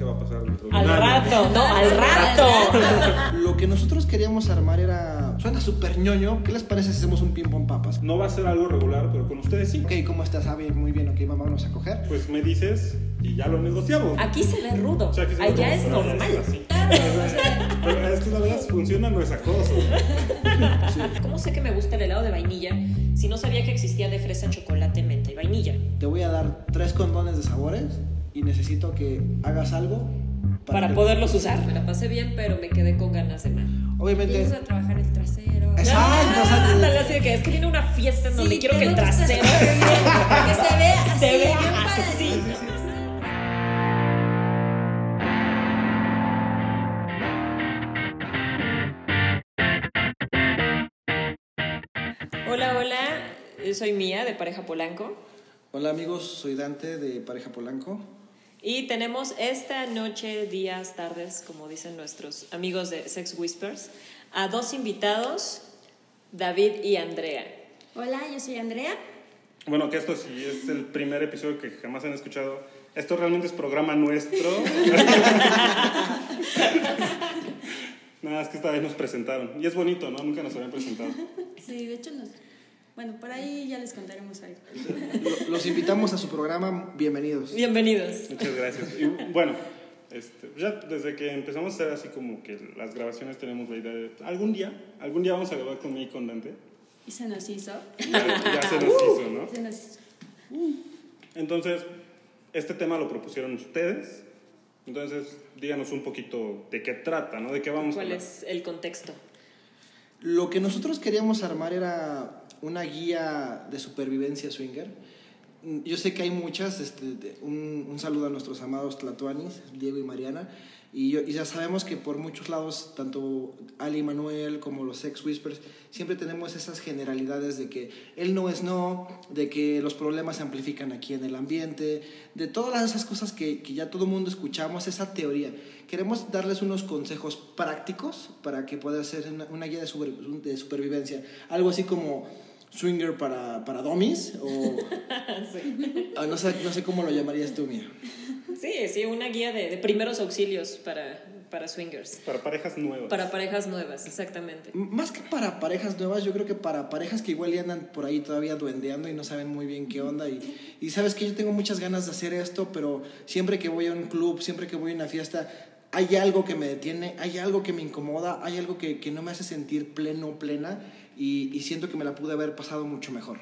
qué va a pasar dentro de Al rato, no, al rato. Lo que nosotros queríamos armar era. Suena súper ñoño. ¿Qué les parece si hacemos un ping-pong papas? No va a ser algo regular, pero con ustedes sí. Ok, ¿cómo estás, Javi? Muy bien, ok, vámonos a coger. Pues me dices y ya lo negociamos. Aquí se ve rudo. O sea, que sí, Allá es no, normal. así. Pero es que la verdad funciona, no es acoso. ¿Cómo sé que me gusta el helado de vainilla si no sabía que existía de fresa, chocolate, menta y vainilla? Te voy a dar tres condones de sabores y necesito que hagas algo Para que- poderlos usar. Me la pasé bien, pero me quedé con ganas de más. Obviamente. Empiezas a trabajar el trasero. Exacto. Ah, o sea, ándale, así de que es que viene una fiesta en donde Sí, quiero que el trasero Que se vea así, se vea así. Hola, hola, yo soy Mía de Pareja Polanco Hola amigos, soy Dante de Pareja Polanco. Y tenemos esta noche, días, tardes, como dicen nuestros amigos de Sex Whispers, a dos invitados, David y Andrea. Hola, yo soy Andrea. Bueno, que esto sí es el primer episodio que jamás han escuchado. Esto realmente es programa nuestro. Nada, es que esta vez nos presentaron. Y es bonito, ¿no? Nunca nos habían presentado. Sí, de hecho nos... Bueno, por ahí ya les contaremos algo. Lo- Los invitamos a su programa, bienvenidos. Bienvenidos. Muchas gracias. Y bueno, este, ya desde que empezamos a hacer así como que las grabaciones tenemos la idea de algún día, algún día vamos a grabar conmigo y con Dante. Y se nos hizo. Ya, ya se nos hizo, ¿no? Se nos hizo. Entonces, este tema lo propusieron ustedes. Entonces, díganos un poquito de qué trata, ¿no? De qué vamos a ¿Cuál es el contexto? Lo que nosotros queríamos armar era una guía de supervivencia swinger. Mm, Yo sé que hay muchas, este, un, un saludo a nuestros amados Tlatuanis, Diego y Mariana, y, yo- y ya sabemos que por muchos lados, tanto Ali y Manuel como los Sex Whispers, siempre tenemos esas generalidades de que él no es no, de que los problemas se amplifican aquí en el ambiente, de todas esas cosas que, que ya todo el mundo escuchamos, esa teoría. Queremos darles unos consejos prácticos para que pueda ser una, guía de supervivencia. Algo así como swinger para, para dummies o ah, no, sé, no sé cómo lo llamarías tú, Mía. Sí, sí, una guía de, de primeros auxilios para, para swingers. Para parejas nuevas. Para parejas nuevas, exactamente. M- Más que para parejas nuevas, yo creo que para parejas que igual ya andan por ahí todavía duendeando y no saben muy bien qué onda. Y, y sabes que yo tengo muchas ganas de hacer esto, pero siempre que voy a un club, siempre que voy a una fiesta, hay algo que me detiene, hay algo que me incomoda, hay algo que, que no me hace sentir pleno, plena. Y, y siento que me la pude haber pasado mucho mejor.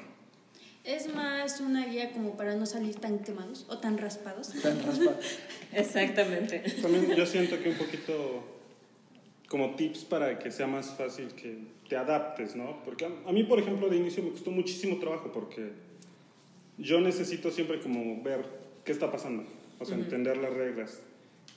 Es más una guía como para no salir tan quemados o tan raspados. Tan raspa. Exactamente. También yo siento que un poquito como tips para que sea más fácil que te adaptes, ¿no? Porque a, a mí, por ejemplo, de inicio me costó muchísimo trabajo porque yo necesito siempre como ver qué está pasando, o sea, entender las reglas,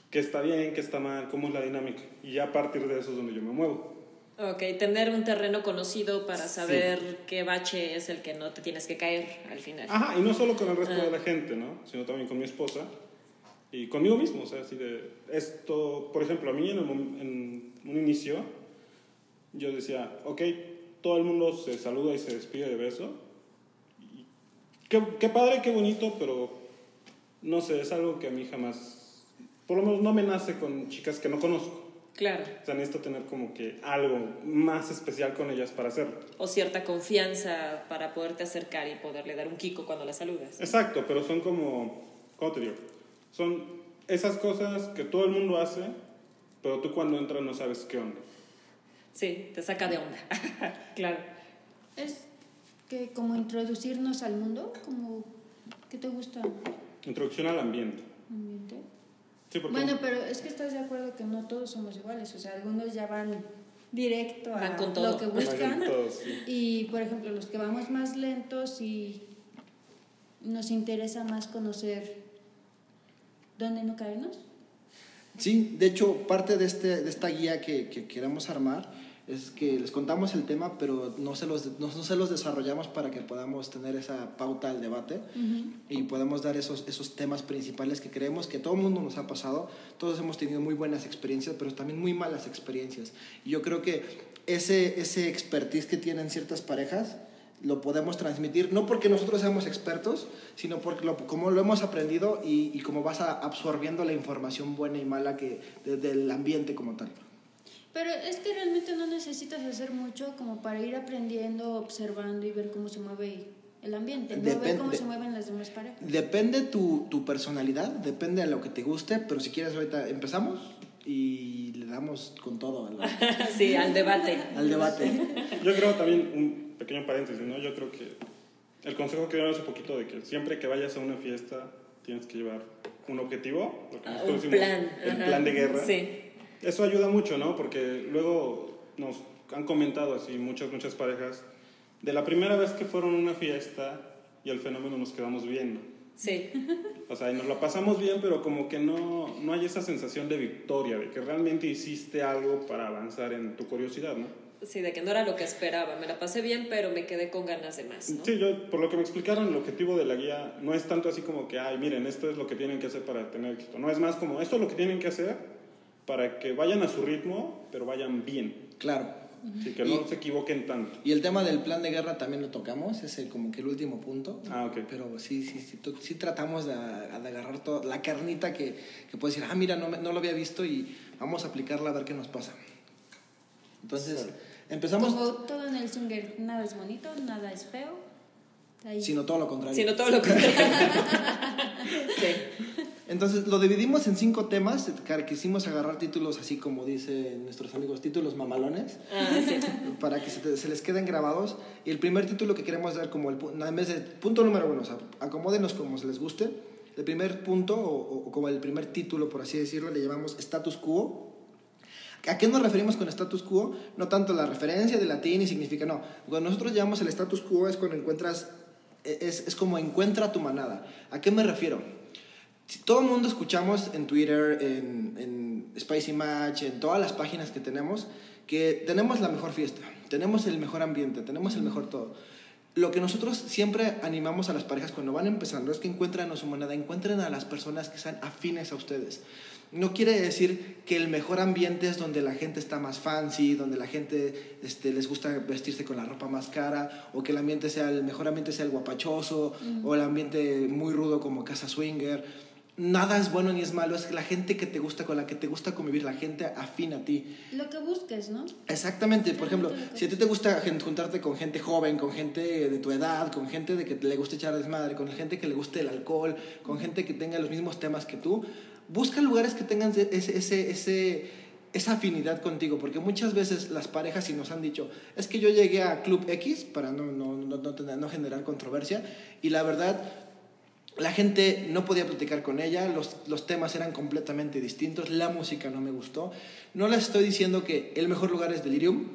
qué está bien, qué está mal, cómo es la dinámica. Y ya a partir de eso es donde yo me muevo. Ok, tener un terreno conocido para saber qué bache es el que no te tienes que caer al final. Ajá, y no solo con el resto Ah. de la gente, ¿no? Sino también con mi esposa y conmigo mismo, o sea, así de esto, por ejemplo, a mí en, el en un inicio yo decía, ok, todo el mundo se saluda y se despide de beso. Y qué, qué padre, qué bonito, pero no sé, es algo que a mí jamás, por lo menos no me nace con chicas que no conozco. Claro. O sea, necesito tener como que algo más especial con ellas para hacerlo. O cierta confianza para poderte acercar y poderle dar un kiko cuando la saludas. Exacto, pero son como, ¿cómo te digo? Son esas cosas que todo el mundo hace, pero tú cuando entras no sabes qué onda. Sí, te saca de onda. claro. Es que como introducirnos al mundo, como ¿qué te gusta? Introducción al ambiente. ambiente? Sí, porque Bueno, pero es que estás de acuerdo que no todos somos iguales, o sea, algunos ya van directo a Van con todo. lo que buscan. todos, sí. Y por ejemplo, los que vamos más lentos y nos interesa más conocer dónde no caernos. Sí, de hecho, parte de, este, de esta guía que, que queremos armar es que les contamos el tema, pero no se, los, no, no se los desarrollamos para que podamos tener esa pauta al debate y podemos dar esos, esos temas principales que creemos que todo el mundo nos ha pasado. Todos hemos tenido muy buenas experiencias, pero también muy malas experiencias. Y yo creo que ese, ese expertise que tienen ciertas parejas lo podemos transmitir, no porque nosotros seamos expertos, sino porque lo, como lo hemos aprendido y, y como vas a, absorbiendo la información buena y mala que, de- del ambiente como tal. Pero es que realmente no necesitas hacer mucho como para ir aprendiendo, observando y ver cómo se mueve el ambiente, no ver cómo se mueven las demás parejas. Depende tu, tu personalidad, depende de lo que te guste, pero si quieres ahorita empezamos y le damos con todo al, sí, al debate. al debate. Yo creo también, un pequeño paréntesis, ¿no? Yo creo que el consejo que dieron hace poquito de que siempre que vayas a una fiesta tienes que llevar un objetivo, lo que nosotros Un decimos, plan. el ajá. plan de guerra. Sí. Eso ayuda mucho, ¿no? Porque luego nos han comentado así muchas, muchas parejas, de la primera vez que fueron a una fiesta y el fenómeno nos quedamos viendo. Sí. O sea, y nos la pasamos bien, pero como que no, no hay esa sensación de victoria, de que realmente hiciste algo para avanzar en tu curiosidad, ¿no? Sí, de que no era lo que esperaba. Me la pasé bien, pero me quedé con ganas de más, ¿no? Sí, yo, por lo que me explicaron, el objetivo de la guía no es tanto así como que, ay, miren, esto es lo que tienen que hacer para tener éxito. No, es más como, esto es lo que tienen que hacer para que vayan a su ritmo, pero vayan bien. Claro. Así que no se equivoquen tanto. Y el tema del plan de guerra también lo tocamos, es el- como que el último punto. Ah, ok. Pero sí, sí, sí, to- sí tratamos de, de agarrar toda la carnita que, que puedes decir, ah, mira, no, no lo había visto y vamos a aplicarla a ver qué nos pasa. Entonces, empezamos, Como todo en el swinger, nada es bonito, nada es feo. Ahí. sino todo lo contrario. Sino todo lo contrario. sí. Entonces, lo dividimos en cinco temas, quisimos agarrar títulos así como dicen nuestros amigos, títulos mamalones. Ah, sí. para que se, te- se les queden grabados. Y el primer título que queremos dar como el en vez de punto número uno, o sea, acomódenos como se les guste. El primer punto, o, o como el primer título, por así decirlo, le llamamos status quo. ¿A qué nos referimos con status quo? No tanto la referencia de latín y significa, no. Cuando nosotros llamamos el status quo es cuando encuentras, e, es, es como encuentra tu manada. ¿A qué me refiero? Si todo el mundo escuchamos en Twitter, en, en Spicy Match, en todas las páginas que tenemos, que tenemos la mejor fiesta, tenemos el mejor ambiente, tenemos el mejor todo. Lo que nosotros siempre animamos a las parejas cuando van empezando es que encuentren a su moneda, encuentren a las personas que sean afines a ustedes. No quiere decir que el mejor ambiente es donde la gente está más fancy, donde la gente este, les gusta vestirse con la ropa más cara, o que el ambiente sea el mejor ambiente sea el guapachoso, o el ambiente muy rudo como casa swinger. Nada es bueno ni es malo, es la gente que te gusta, con la que te gusta convivir, la gente afín a ti. Lo que busques, ¿no? Exactamente, por ejemplo, si a ti te gusta juntarte con gente joven, con gente de tu edad, con gente de que le guste echar desmadre, con gente que le guste el alcohol, con gente que tenga los mismos temas que tú, busca lugares que tengan ese, ese, ese, esa afinidad contigo, porque muchas veces las parejas sí nos han dicho, es que yo llegué a Club X para no, no, no, no generar controversia, y la verdad, la gente no podía platicar con ella, los, los temas eran completamente distintos, la música no me gustó. No les estoy diciendo que el mejor lugar es Delirium,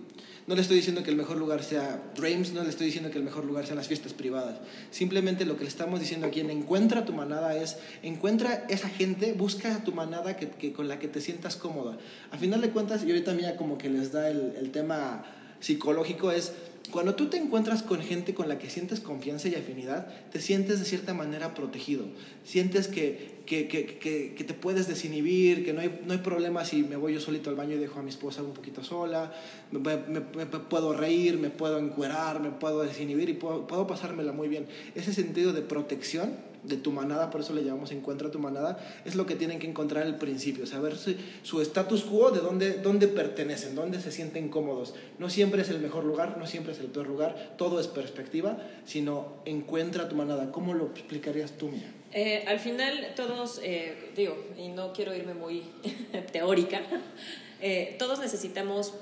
no le estoy diciendo que el mejor lugar sea Dreams, no le estoy diciendo que el mejor lugar sean las fiestas privadas. Simplemente lo que le estamos diciendo aquí en Encuentra tu manada es, encuentra esa gente, busca a tu manada que, que- con la que te sientas cómoda. A final de cuentas, y ahorita mira como que les da el, el tema psicológico, es cuando tú te encuentras con gente con la que sientes confianza y afinidad, te sientes de cierta manera protegido. Sientes que, que, que, que, te puedes desinhibir, que no hay, no hay problema si me voy yo solito al baño y dejo a mi esposa un poquito sola, me, puedo reír, me puedo encuerar, me puedo desinhibir y puedo pasármela muy bien. Ese sentido de protección de tu manada, por eso le llamamos encuentra tu manada, es lo que tienen que encontrar al principio, saber su, su status quo, de dónde, dónde pertenecen, dónde se sienten cómodos. No siempre es el mejor lugar, no siempre es el peor lugar, todo es perspectiva, sino encuentra tu manada. ¿Cómo lo explicarías tú, Mía? Eh, al final todos, eh, digo, y no quiero irme muy teórica, eh, todos necesitamos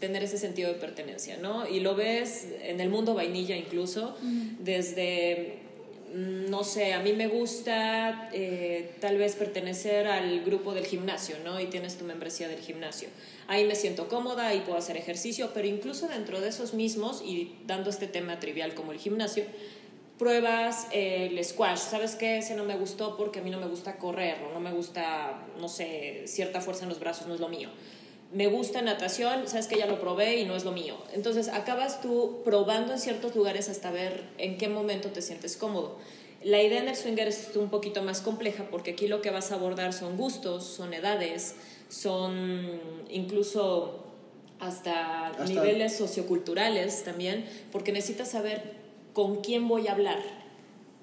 tener ese sentido de pertenencia, ¿no? Y lo ves en el mundo vainilla incluso, desde, no sé, a mí me gusta eh, tal vez pertenecer al grupo del gimnasio, ¿no? Y tienes tu membresía del gimnasio. Ahí me siento cómoda, ahí puedo hacer ejercicio, pero incluso dentro de esos mismos, y dando este tema trivial como el gimnasio, pruebas eh, el squash. ¿Sabes qué? Ese no me gustó porque a mí no me gusta correr o no me gusta, no sé, cierta fuerza en los brazos, no es lo mío. Me gusta natación, sabes que ya lo probé y no es lo mío. Entonces acabas tú probando en ciertos lugares hasta ver en qué momento te sientes cómodo. La idea en el swinger es un poquito más compleja porque aquí lo que vas a abordar son gustos, son edades, son incluso hasta, Hasta- niveles socioculturales también, porque necesitas saber con quién voy a hablar.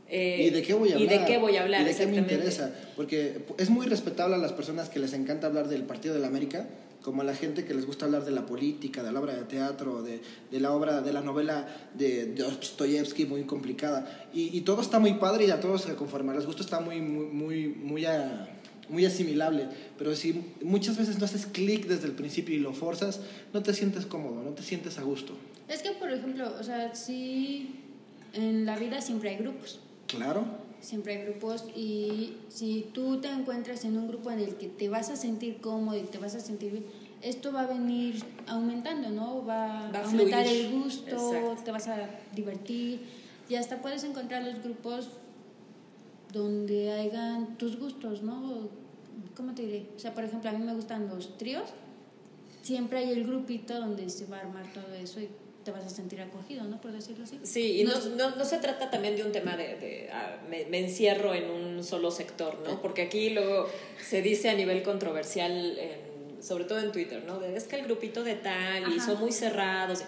Eh, ¿Y de qué voy a hablar? Y de qué voy a hablar, ¿Y de qué me interesa? Porque es muy respetable a las personas que les encanta hablar del Partido de la América, como a la gente que les gusta hablar de la política, de la obra de teatro, de, de la obra, de la novela de Dostoyevsky muy complicada. Y, y todo está muy padre y a todos se conforman. Les gusta está muy, muy, muy, muy, a- muy asimilable. Pero si muchas veces no haces clic desde el principio y lo forzas, no te sientes cómodo, no te sientes a gusto. Es que, por ejemplo, o sea, sí, en la vida siempre hay grupos. Claro. Siempre hay grupos y si tú te encuentras en un grupo en el que te vas a sentir cómodo y te vas a sentir bien, esto va a venir aumentando, ¿no? Va, Va a aumentar fluir. el gusto, Exacto. te vas a divertir y hasta puedes encontrar los grupos donde hayan tus gustos, ¿no? ¿Cómo te diré? O sea, por ejemplo, a mí me gustan los tríos. Siempre hay el grupito donde se va a armar todo eso y te vas a sentir acogido, ¿no? Por decirlo así. Sí, y no, no, no se trata también de un tema de, de, ah, me, me encierro en un solo sector, ¿no? Porque aquí luego se dice a nivel controversial, en- sobre todo en Twitter, ¿no? De, es que el grupito de tal y Ajá. son muy cerrados.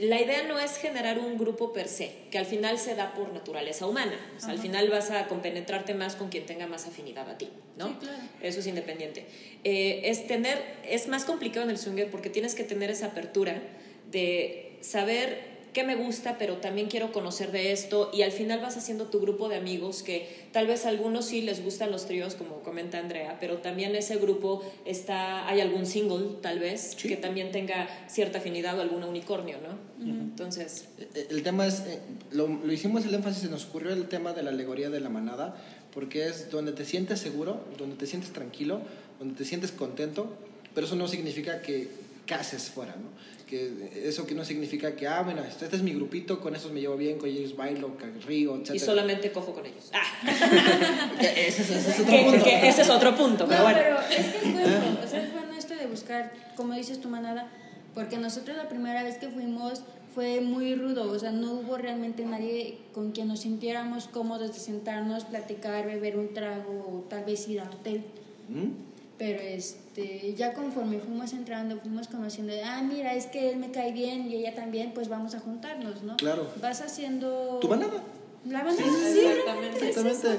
La idea no es generar un grupo per se, que al final se da por naturaleza humana. O sea, al final vas a compenetrarte más con quien tenga más afinidad a ti, ¿no? Sí, claro. Eso es independiente. Eh, es tener, es más complicado en el swinger porque tienes que tener esa apertura de saber qué me gusta, pero también quiero conocer de esto y al final vas haciendo tu grupo de amigos que tal vez a algunos sí les gustan los tríos, como comenta Andrea, pero también ese grupo está, hay algún single tal vez Sí. que también tenga cierta afinidad o algún unicornio, ¿no? Entonces, Eh, El tema es, eh, lo, lo hicimos el énfasis, se nos ocurrió el tema de la alegoría de la manada, porque es donde te sientes seguro, donde te sientes tranquilo, donde te sientes contento, pero eso no significa que cases fuera, ¿no? Que eso que no significa que, ah, bueno, este este es mi grupito, con esos me llevo bien, con ellos bailo, río, etc. y solamente cojo con ellos. Ah, Ese, es- ese es otro que- punto. que ese es otro punto, No, pero bueno. pero es que es bueno, o sea, es bueno esto de buscar, como dices tu manada, porque nosotros la primera vez que fuimos fue muy rudo, o sea, no hubo realmente nadie con quien nos sintiéramos cómodos de sentarnos, platicar, beber un trago o tal vez ir al hotel. ¿Mm? Pero este, ya conforme fuimos entrando, fuimos conociendo, ah, mira, es que él me cae bien y ella también, pues vamos a juntarnos, ¿no? Claro. Vas haciendo... ¿Tu manada? La manada, Sí, sí, es Exactamente. eso.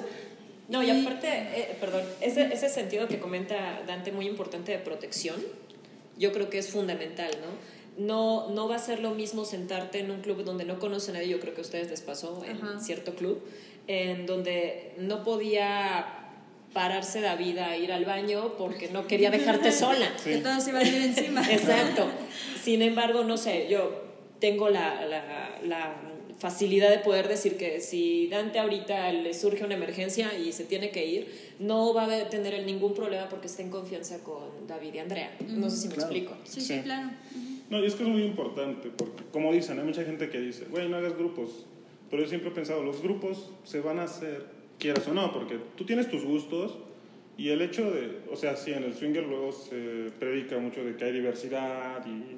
No, y aparte, eh, perdón, ese, ese sentido que comenta Dante muy importante de protección, yo creo que es fundamental, ¿no? No, no va a ser lo mismo sentarte en un club donde no conoce a nadie, yo creo que a ustedes les pasó en Ajá. cierto club, en donde no podía pararse David a ir al baño porque no quería dejarte sola. Que todo se va a ir encima. Exacto. Sin embargo, no sé, yo tengo la, la, la facilidad de poder decir que si Dante ahorita le surge una emergencia y se tiene que ir, no va a tener ningún problema porque está en confianza con David y Andrea. No sé si me Claro. explico. Sí, Sí. sí, claro. No, y es que es muy importante, porque como dicen, hay mucha gente que dice, güey, no hagas grupos. Pero yo siempre he pensado, los grupos se van a hacer, quieras o no, porque tú tienes tus gustos y el hecho de, o sea, sí, en el swinger luego se predica mucho de que hay diversidad y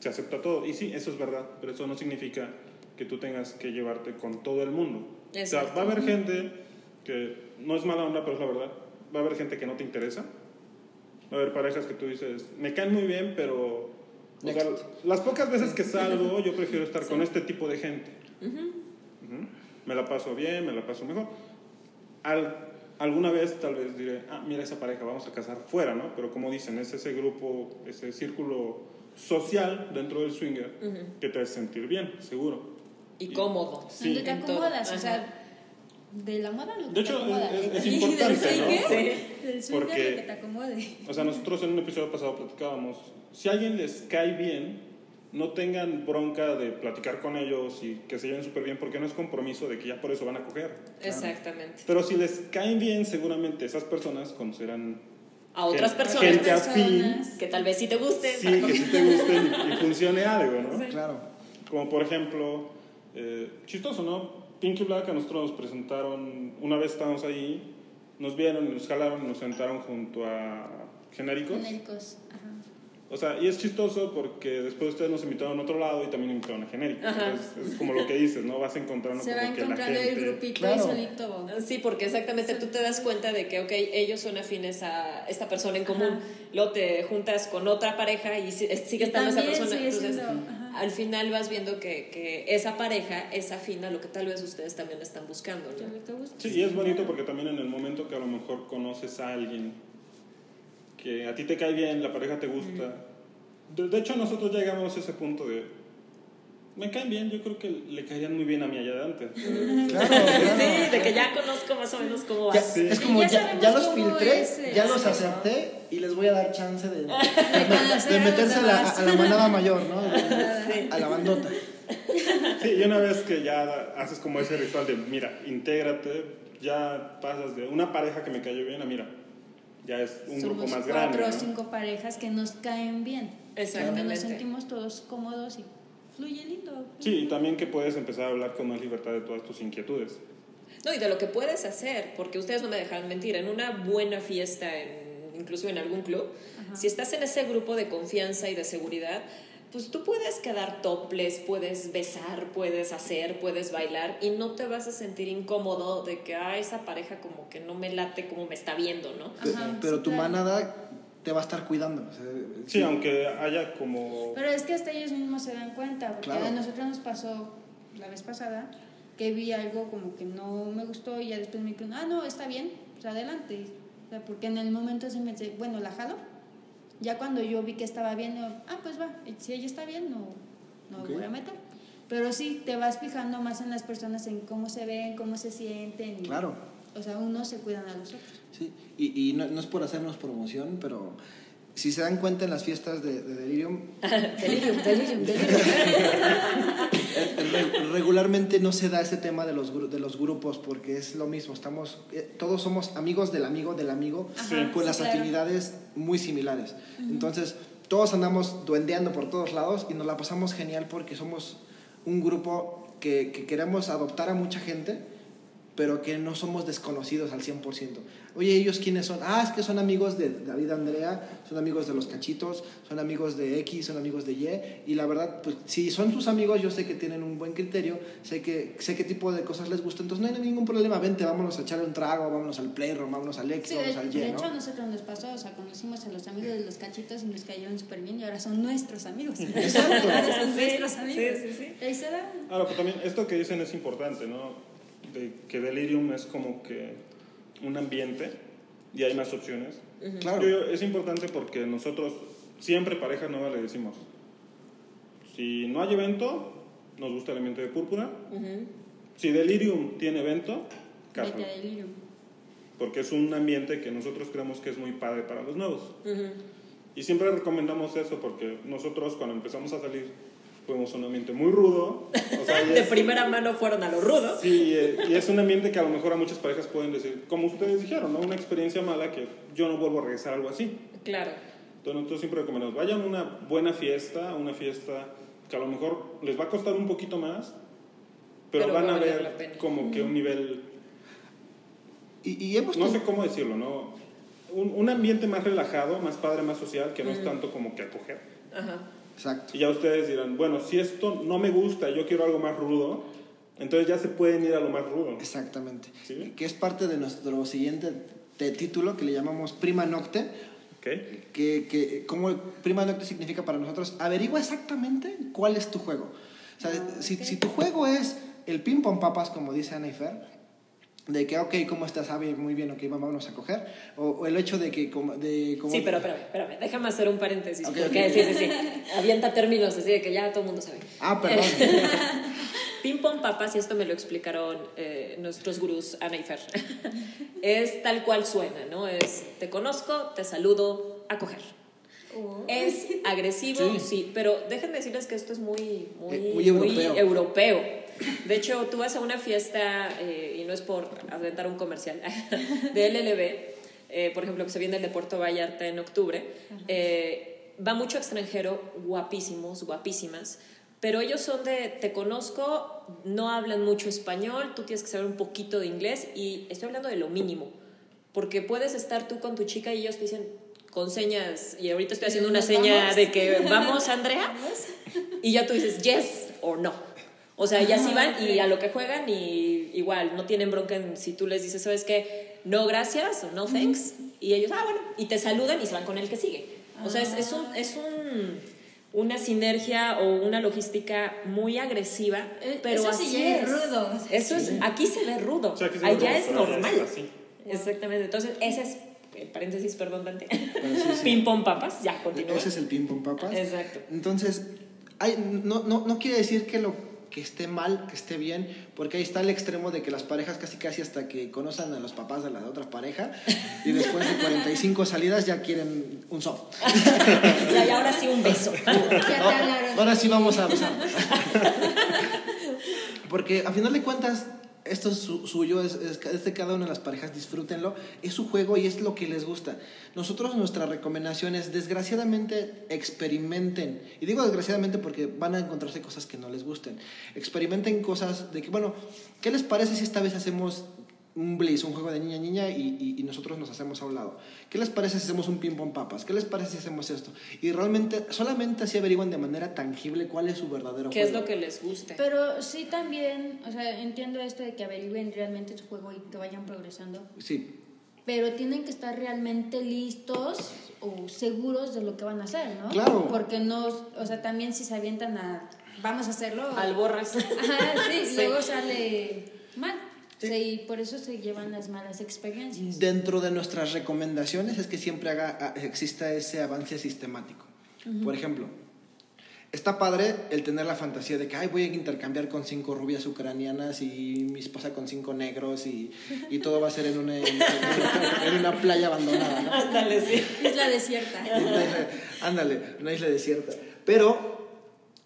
se acepta todo. Y sí, eso es verdad, pero eso no significa que tú tengas que llevarte con todo el mundo. O sea, va a haber gente que no es mala onda, pero es la verdad. Va a haber gente que no te interesa. Va a haber parejas que tú dices, me caen muy bien, pero o sea, las pocas veces que salgo, yo prefiero estar con este tipo de gente. Ujú. Me la paso bien, me la paso mejor. Al- alguna vez tal vez diré, ah, mira esa pareja, vamos a casar fuera, ¿no? Pero como dicen, es ese grupo, ese círculo social dentro del swinger que te hace sentir bien, seguro. Y cómodo. Sí. Donde te acomodas, o sea, de la moda lo que De te hecho, acomoda. es- es- es Y del importante, ¿no? swinger, Sí. Del swinger Porque- lo que te acomode. O sea, nosotros en un episodio pasado platicábamos, si a alguien les cae bien, no tengan bronca de platicar con ellos y que se lleven súper bien, porque no es compromiso de que ya por eso van a coger. Exactamente. Pero si les caen bien, seguramente esas personas conocerán A otras gente- personas gente afín, Personas. que tal vez sí te gusten. sí, que sí te gusten y, y funcione algo, ¿no? Claro. Como por ejemplo, eh, chistoso, ¿no? Pinky Black a nosotros nos presentaron, una vez estábamos ahí, nos vieron nos jalaron y nos sentaron junto a genéricos. Genéricos. Ajá. O sea, y es chistoso porque después ustedes nos invitaron a otro lado y también invitaron a genéricos. Ajá. Entonces, es como lo que dices, ¿no? Vas encontrando Se como va que la encontrando gente... el grupito Claro. y solito. Sí, porque exactamente tú te das cuenta de que, ok, ellos son afines a esta persona en común. Luego te juntas con otra pareja y si- sigue estando esa persona. sigue Entonces, ajá. al final vas viendo que, que esa pareja es afín a lo que tal vez ustedes también están buscando, ¿no? Sí, y es bonito porque también en el momento que a lo mejor conoces a alguien que a ti te cae bien, la pareja te gusta. De, de hecho, nosotros llegamos a ese punto de. Me caen bien, yo creo que le caerían muy bien a mí allá adelante. Claro, claro. Sí, de que ya conozco más o menos cómo vas. Sí. Es como Ya ya, ya los filtré, es, ya los sí. acepté y les voy a dar chance de, de, conocer de meterse a la, a la manada mayor, ¿no? Sí. A la bandota. Sí, y una vez que ya haces como ese ritual de, mira, intégrate, ya pasas de una pareja que me cayó bien a, mira, ya es un Somos grupo más cuatro grande. o ¿no? cinco parejas que nos caen bien. Exactamente. Donde nos sentimos todos cómodos y fluye lindo. Sí, y también que puedes empezar a hablar con más libertad de todas tus inquietudes. No, y de lo que puedes hacer, porque ustedes no me dejan mentir, en una buena fiesta, en, incluso en algún club, si estás en ese grupo de confianza y de seguridad, pues tú puedes quedar toples, puedes besar, puedes hacer, puedes bailar y no te vas a sentir incómodo de que, ah, esa pareja como que no me late como me está viendo, ¿no? Ajá, pero sí, tu claro. manada te va a estar cuidando. o sea, Sí, aunque haya como... Pero es que hasta ellos mismos se dan cuenta, porque Claro. a nosotros nos pasó la vez pasada que vi algo como que no me gustó y ya después me dijeron, ah, no, está bien, pues adelante. O sea, porque en el momento sí me dice, bueno, la jalo. Ya cuando yo vi que estaba bien, yo, ah, pues va, si ella está bien, no, no me voy a meter. Pero sí, te vas fijando más en las personas, en cómo se ven, cómo se sienten. Claro. O sea, unos se cuidan a los otros. Sí, y, y no, no es por hacernos promoción, pero si se dan cuenta en las fiestas de, de Delirium, delirium, delirium, delirium. re- regularmente no se da ese tema de los, de los grupos porque es lo mismo, estamos, eh, todos somos amigos del amigo del amigo Ajá, con sí, las claro. afinidades muy similares. Entonces, todos andamos duendeando por todos lados y nos la pasamos genial porque somos un grupo que, que queremos adoptar a mucha gente, pero que no somos desconocidos al 100%. Oye, ¿ellos quiénes son? Ah, es que son amigos de David Andrea, son amigos de los cachitos, son amigos de X, son amigos de Y. Y la verdad, pues si son sus amigos, yo sé que tienen un buen criterio, sé, que, sé qué tipo de cosas les gusta, entonces no hay ningún problema. Vente, vámonos a echar un trago, vámonos al playroom, vámonos al X, Sí, de, vámonos al Y, de ¿no? hecho a nosotros nos pasó, o sea, conocimos a los amigos de los cachitos y nos cayeron súper bien y ahora son nuestros amigos. Exacto. ahora son Sí, nuestros sí, amigos. sí, sí. Da. Ahora, pues también esto que dicen es importante, ¿no? De que Delirium es como que un ambiente y hay más opciones. Claro. Yo- es importante porque nosotros siempre pareja nueva le decimos, si no hay evento, nos gusta el ambiente de púrpura. Si Delirium tiene evento, cásalo. Vete a delirium. Porque es un ambiente que nosotros creemos que es muy padre para los nuevos. Y siempre recomendamos eso porque nosotros cuando empezamos a salir fuimos a un ambiente muy rudo. O sea, De es- primera mano fueron a lo rudo. Sí, y es un ambiente que a lo mejor a muchas parejas pueden decir, como ustedes dijeron, ¿no? Una experiencia mala que yo no vuelvo a regresar a algo así. Claro. Entonces nosotros siempre recomendamos, vayan a una buena fiesta, una fiesta que a lo mejor les va a costar un poquito más, pero, Pero van va a ver como que un nivel, Y, y hemos no sé cómo decirlo, ¿no? Un, un ambiente más relajado, más padre, más social, que no es tanto como que acoger. Ajá. Exacto. Y ya ustedes dirán, bueno, si esto no me gusta, yo quiero algo más rudo, entonces ya se pueden ir a lo más rudo. Exactamente. Sí. Que es parte de nuestro siguiente te- título que le llamamos Prima Nocte. ¿Ok? que, que como prima nocte significa para nosotros, averigua exactamente cuál es tu juego. O sea, Ah, si, si tu juego es el ping pong papas, como dice Ana y Fer, de que, ok, ¿cómo estás? Sabe muy bien, ok, vámonos a coger. O, o el hecho de que, como, de, como Sí, pero espérame, espérame, déjame hacer un paréntesis. Ok, porque ok. sí, sí, sí. Avienta términos así de que ya todo el mundo sabe. Ah, perdón. Ping pong papas, y esto me lo explicaron eh, nuestros gurús Ana y Fer, es tal cual suena, ¿no? Es te conozco, te saludo, a coger. Oh. Es agresivo, Sí. sí. pero déjenme decirles que esto es muy, muy, Eh, muy europeo. europeo. De hecho, tú vas a una fiesta, eh, y no es por aventar un comercial, de LLB, eh, por ejemplo, que se viene el de Puerto Vallarta en octubre, eh, va mucho extranjero, guapísimos, guapísimas, pero ellos son de, te conozco, no hablan mucho español, tú tienes que saber un poquito de inglés, y estoy hablando de lo mínimo, porque puedes estar tú con tu chica y ellos te dicen con señas, y ahorita estoy haciendo una ¿Nos seña vamos? de que vamos, Andrea, y ya tú dices yes o no. O sea, ya sí van y a lo que juegan y igual no tienen bronca en si tú les dices, ¿sabes qué? No gracias o no thanks. Y ellos, ah, bueno, y te saludan y se van con el que sigue. O sea, es, es un, es un una sinergia o una logística muy agresiva, Eh, pero eso sí así ya es es. rudo. Eso es, aquí se ve rudo, O sea, aquí se ve allá rudo, es allá normal. es así. Exactamente, entonces ese es, eh, paréntesis, perdón Dante, sí, sí. ping pong papas, ya, continúa. Ese es el ping pong papas. Exacto. Entonces, hay, no, no, no quiere decir que lo que esté mal, que esté bien, porque ahí está el extremo de que las parejas casi casi hasta que conozcan a los papás de la otra pareja y después de 45 salidas ya quieren un soft. Y ahora sí un beso. Ahora sí vamos a besar. Porque a final de cuentas, esto es su- suyo, es, es, es de cada una de las parejas, disfrútenlo, es su juego y es lo que les gusta. Nosotros nuestra recomendación es, desgraciadamente, experimenten. Y digo desgraciadamente porque van a encontrarse cosas que no les gusten. Experimenten cosas de que, bueno, ¿qué les parece si esta vez hacemos un bliss, un juego de niña niña y, y- y nosotros nos hacemos a un lado. ¿Qué les parece si hacemos un ping pong papas? ¿Qué les parece si hacemos esto? Y realmente solamente así averiguan de manera tangible cuál es su verdadero ¿Qué es juego. lo que les guste? Pero sí también, o sea, entiendo esto de que averigüen realmente su juego y que vayan progresando. Sí, Pero tienen que estar realmente listos o seguros de lo que van a hacer, ¿no? Claro. Porque no, o sea, también si se avientan a, vamos a hacerlo. Al borras. Ajá, sí, Sí. luego sale mal. Sí, y por eso se llevan las malas experiencias. Dentro de nuestras recomendaciones es que siempre haga, exista ese avance sistemático. Por ejemplo, está padre el tener la fantasía de que Ay, voy a intercambiar con cinco rubias ucranianas y mi esposa con cinco negros y, y todo va a ser en una, en, en una playa abandonada. ¿no? Ándale, sí. Isla desierta. Una isla- ándale, una isla desierta. Pero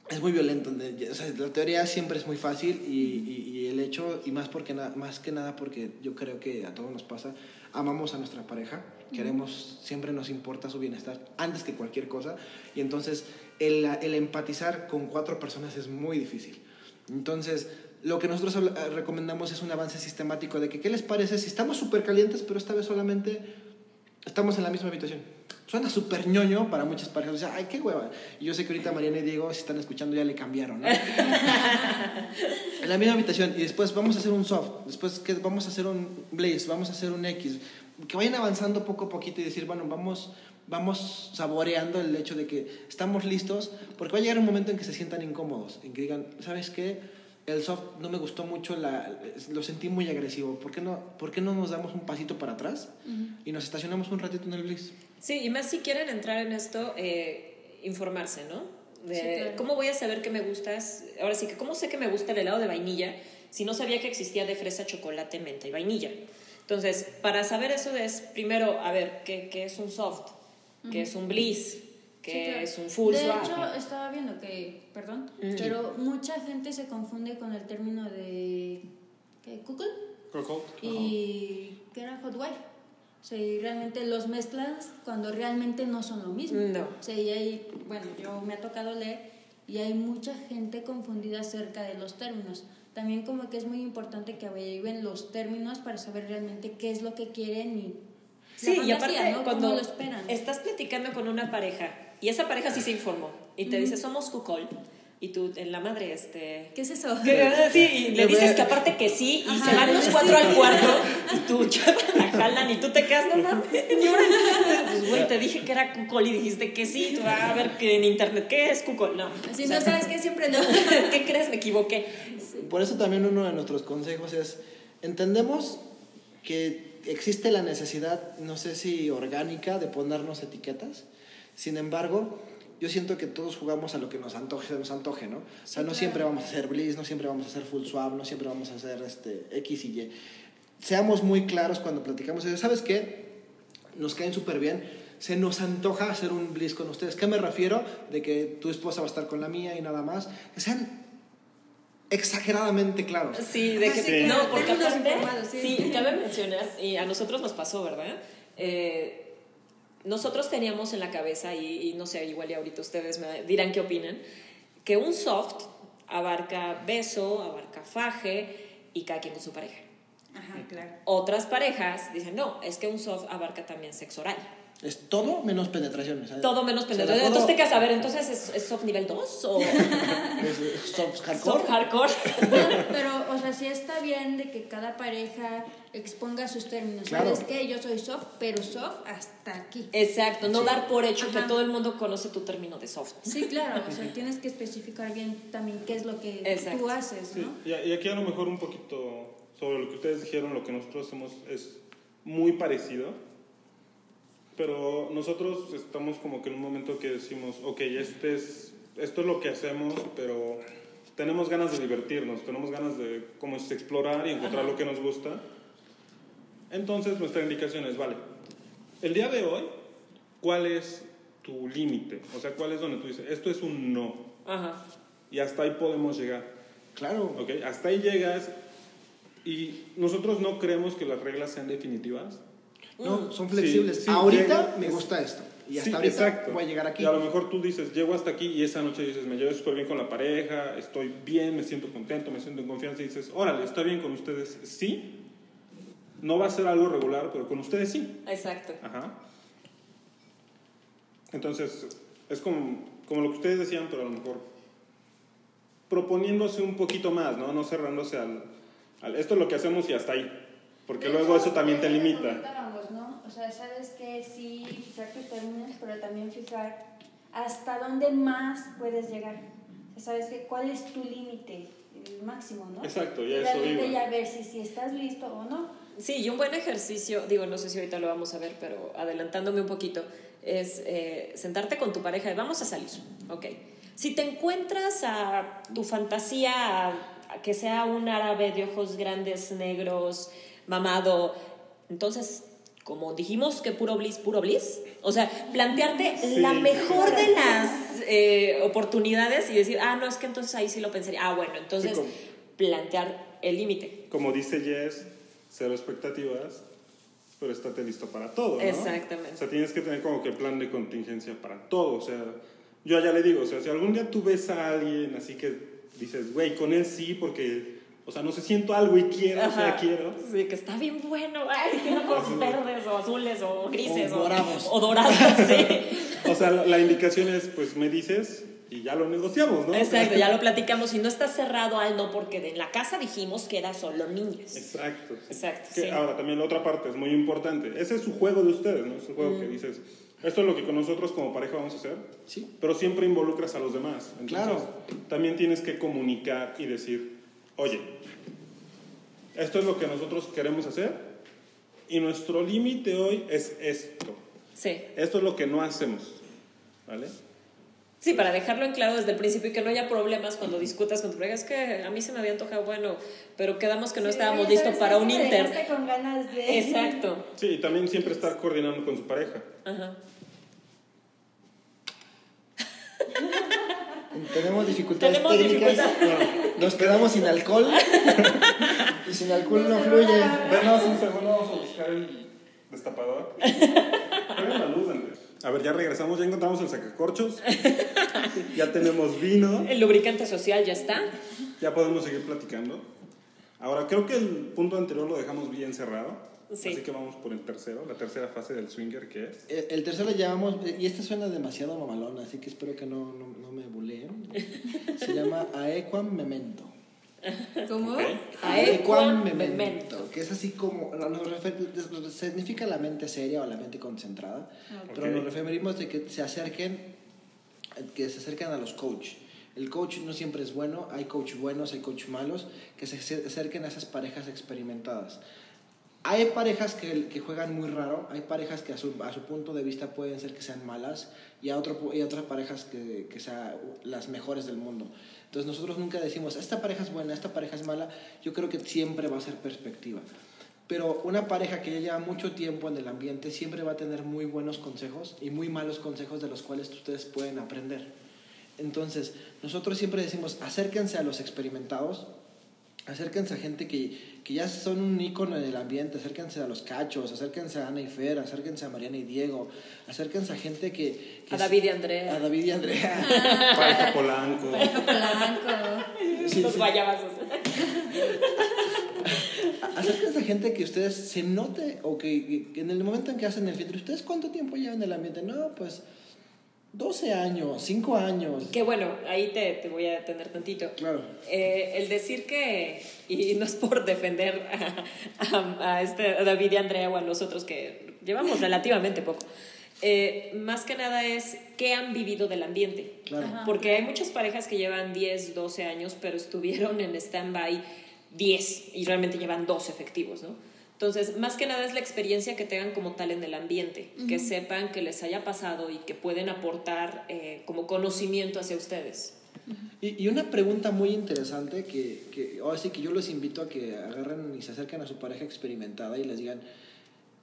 es muy violento. o sea, la teoría siempre es muy fácil y, y- hecho, y más, porque más que nada porque yo creo que a todos nos pasa, amamos a nuestra pareja, queremos, siempre nos importa su bienestar antes que cualquier cosa, y entonces el, el empatizar con cuatro personas es muy difícil. Entonces, lo que nosotros eh, recomendamos es un avance sistemático de que, ¿qué les parece si estamos súper calientes, pero esta vez solamente estamos en la misma habitación? Suena súper ñoño para muchas parejas. O sea, ay, qué hueva. Y yo sé que ahorita Mariana y Diego, si están escuchando, ya le cambiaron, ¿no? en la misma habitación. Y después vamos a hacer un soft. Después que vamos a hacer un blaze. Vamos a hacer un X. Que vayan avanzando poco a poquito y decir, bueno, vamos, vamos saboreando el hecho de que estamos listos. Porque va a llegar un momento en que se sientan incómodos. En que digan, ¿sabes qué? El soft no me gustó mucho, la, lo sentí muy agresivo. ¿Por qué, no, ¿Por qué no nos damos un pasito para atrás y nos estacionamos un ratito en el blaze? Sí, y más si quieren entrar en esto, eh, informarse, ¿no? De Sí, claro. cómo voy a saber que me gustas. Ahora sí que, ¿cómo sé que me gusta el helado de vainilla si no sabía que existía de fresa, chocolate, menta y vainilla? Entonces, para saber eso es, primero, a ver, ¿qué, qué es un soft? ¿Qué es un bliss? ¿Qué Sí, claro. es un full De swap? hecho, estaba viendo que, perdón, Mm. pero mucha gente se confunde con el término de ¿qué? Google y que era hot wife. O sea, y realmente los mezclas cuando realmente no son lo mismo. No. O sea, y hay, bueno, yo me ha tocado leer y hay mucha gente confundida acerca de los términos. También como que es muy importante que averigüen los términos para saber realmente qué es lo que quieren y Sí, y aparte, ¿no? cuando ¿Cómo lo esperan? estás platicando con una pareja y esa pareja sí se informó y te dice, somos cucol, y tú, en la madre, este... ¿Qué es eso? Que, sí, y le dices que aparte que sí, y se van los cuatro al cuarto, y tú chava, la jalan, y tú te quedas, no mames. Pues, güey, te dije que era cucol y dijiste que sí, tú vas a ver que en internet, ¿qué es cucol? No. Si O sea, no sabes qué, siempre no. ¿Qué crees? Me equivoqué. Por eso también uno de nuestros consejos es, entendemos que existe la necesidad, no sé si orgánica, de ponernos etiquetas. Sin embargo, yo siento que todos jugamos a lo que nos antoje, nos antoje, ¿no? O sea, no siempre vamos a hacer bliss, no siempre vamos a hacer full swap, no siempre vamos a hacer este, X y Y. Seamos muy claros cuando platicamos. ¿Sabes qué? Nos caen súper bien. Se nos antoja hacer un bliss con ustedes. ¿Qué me refiero? De que tu esposa va a estar con la mía y nada más. Que sean exageradamente claros. Sí, de que Sí. no, porque aparte, sí. sí, cabe mencionar, y a nosotros nos pasó, ¿verdad? Eh, nosotros teníamos en la cabeza, y, y no sé, igual y ahorita ustedes me dirán qué opinan, que un soft abarca beso, abarca faje y cada quien con su pareja. Ajá, claro. Otras parejas dicen, no, es que un soft abarca también sexo oral. Es todo menos penetración. ¿sabes? Todo menos O sea, Entonces te quedas a ver, entonces es, es soft nivel 2 o es soft hardcore. soft hardcore. Pero, o sea, sí está bien de que cada pareja exponga sus términos. Claro. ¿Sabes qué? Yo soy soft, pero soft hasta aquí. Exacto, no dar por hecho que todo el mundo conoce tu término de soft. Sí, claro, o sea, tienes que especificar bien también qué es lo que Exacto. tú haces, Sí, ¿no? y, y aquí a lo mejor un poquito sobre lo que ustedes dijeron, lo que nosotros hacemos es muy parecido, pero nosotros estamos como que en un momento que decimos, ok, este es, esto es lo que hacemos, pero tenemos ganas de divertirnos, tenemos ganas de como es explorar y encontrar Ajá. lo que nos gusta. Entonces nuestra indicación es, vale, el día de hoy, ¿cuál es tu límite? O sea, ¿cuál es donde tú dices, esto es un no? Ajá. Y hasta ahí podemos llegar. Claro. Ok, hasta ahí llegas y nosotros no creemos que las reglas sean definitivas. No, son Sí, flexibles. sí, ahorita me gusta esto. Y hasta Sí, ahorita exacto. voy a llegar aquí. Y a lo mejor tú dices, llego hasta aquí y esa noche dices, me llevo súper bien con la pareja, estoy bien, me siento contento, me siento en confianza y dices, órale, está bien con ustedes, sí. No va a ser algo regular, pero con ustedes sí. Exacto. Ajá. Entonces, es como, como lo que ustedes decían, pero a lo mejor proponiéndose un poquito más, ¿no? No cerrándose al, al- esto es lo que hacemos y hasta ahí. Porque De luego hecho, eso también te limita. O sea, sabes que sí, fijar tus términos, pero también fijar hasta dónde más puedes llegar. O sea, sabes que cuál es tu límite, el máximo, ¿no? Exacto, ya eso iba. ya ver si, si estás listo o no. Sí, y un buen ejercicio, digo, no sé si ahorita lo vamos a ver, pero adelantándome un poquito, es eh, sentarte con tu pareja y vamos a salir, ok. Si te encuentras a tu fantasía, a- a que sea un árabe de ojos grandes, negros, mamado, entonces, como dijimos que puro bliss, puro bliss, o sea, plantearte Sí. la mejor de las eh, oportunidades y decir, ah, no, es que entonces ahí sí lo pensaría, ah, bueno, entonces como- plantear el límite. Como dice Jess, cero expectativas, pero estate listo para todo, ¿no? Exactamente. O sea, tienes que tener como que plan de contingencia para todo. O sea, yo ya le digo, o sea, si algún día tú ves a alguien así que dices, güey, con él sí, porque, o sea, no sé, siento algo y quiero, o sea, Ajá. quiero. Sí, que está bien bueno. Ay, tiene ojos verdes o azules o grises. O dorados. O, dorados, sí. O sea, la, la indicación es, pues me dices y ya lo negociamos, ¿no? Exacto, ya lo platicamos. Y no está cerrado al no, porque en la casa dijimos que era solo niños. Exacto. sí. Exacto, Que sí. Ahora, también la otra parte es muy importante. Ese es su juego de ustedes, ¿no? Es un juego Mm. que dices, esto es lo que con nosotros como pareja vamos a hacer, Sí. pero siempre involucras a los demás. Entonces, Claro. también tienes que comunicar y decir, oye, esto es lo que nosotros queremos hacer y nuestro límite hoy es esto. Sí. Esto es lo que no hacemos, ¿vale? Sí, para dejarlo en claro desde el principio y que no haya problemas cuando discutas con tu pareja. Es que a mí se me había antojado, bueno, pero quedamos que no estábamos Sí, listos ¿sabes para un inter. con ganas de... Exacto. Sí, y también siempre estar coordinando con su pareja. Ajá. Tenemos dificultades Tenemos técnicas. dificultades. Nos quedamos sin alcohol. y sin alcohol no fluye. Denos un segundo, vamos a buscar el destapador. Pongan la luz, Andrés. A ver, ya regresamos, ya encontramos el sacacorchos. Ya tenemos vino. El lubricante social ya está. Ya podemos seguir platicando. Ahora, creo que el punto anterior lo dejamos bien cerrado. Sí. Así que vamos por el tercero, la tercera fase del swinger, que es. El, el tercero le llamamos, y este suena demasiado mamalón, así que espero que no, no, no me buleen. Se llama Aequam Memento. ¿Cómo? Ok. Aequam memento. Que es así como, no, nos refer- significa la mente seria o la mente concentrada, pero Ok. nos referimos de que se acerquen, que se acerquen a los coach. El coach no siempre es bueno, hay coach buenos, hay coach malos, que se se acerquen a esas parejas experimentadas. Hay parejas que, juegan muy raro, hay parejas que a su, punto de vista pueden ser que sean malas y, a otras parejas que, que sean las mejores del mundo. Entonces nosotros nunca decimos, esta pareja es buena, esta pareja es mala, yo creo que siempre va a ser perspectiva. Pero una pareja que ya lleva mucho tiempo en el ambiente siempre va a tener muy buenos consejos y muy malos consejos de los cuales ustedes pueden aprender. Entonces, nosotros siempre decimos, acérquense a los experimentados, acérquense a gente que, que ya son un ícono en el ambiente, acérquense a los cachos, acérquense a Ana y Fer, acérquense a Mariana y Diego, acérquense a gente que... que A David y Andrea. A David y Andrea. Pareja Polanco. Blanco. Sí, Los sí. guayabazos. acérquense a gente que ustedes se note o que, que en el momento en que hacen el filtro, ¿ustedes cuánto tiempo llevan en el ambiente? No, pues 12 años, 5 años. Que bueno, ahí te, te voy a detener tantito. Claro. Eh, el decir que, y no es por defender a, a- a este, a David y Andrea o a los otros que llevamos relativamente poco, eh, más que nada es qué han vivido del ambiente. Claro. Ajá. Porque hay muchas parejas que llevan 10, 12 años, pero estuvieron en stand-by 10 y realmente llevan 2 efectivos, ¿no? Entonces, más que nada es la experiencia que tengan como tal en el ambiente, que sepan que les haya pasado y que pueden aportar eh, como conocimiento hacia ustedes. Y, y una pregunta muy interesante que, que ahora sí que yo los invito a que agarren y se acerquen a su pareja experimentada y les digan,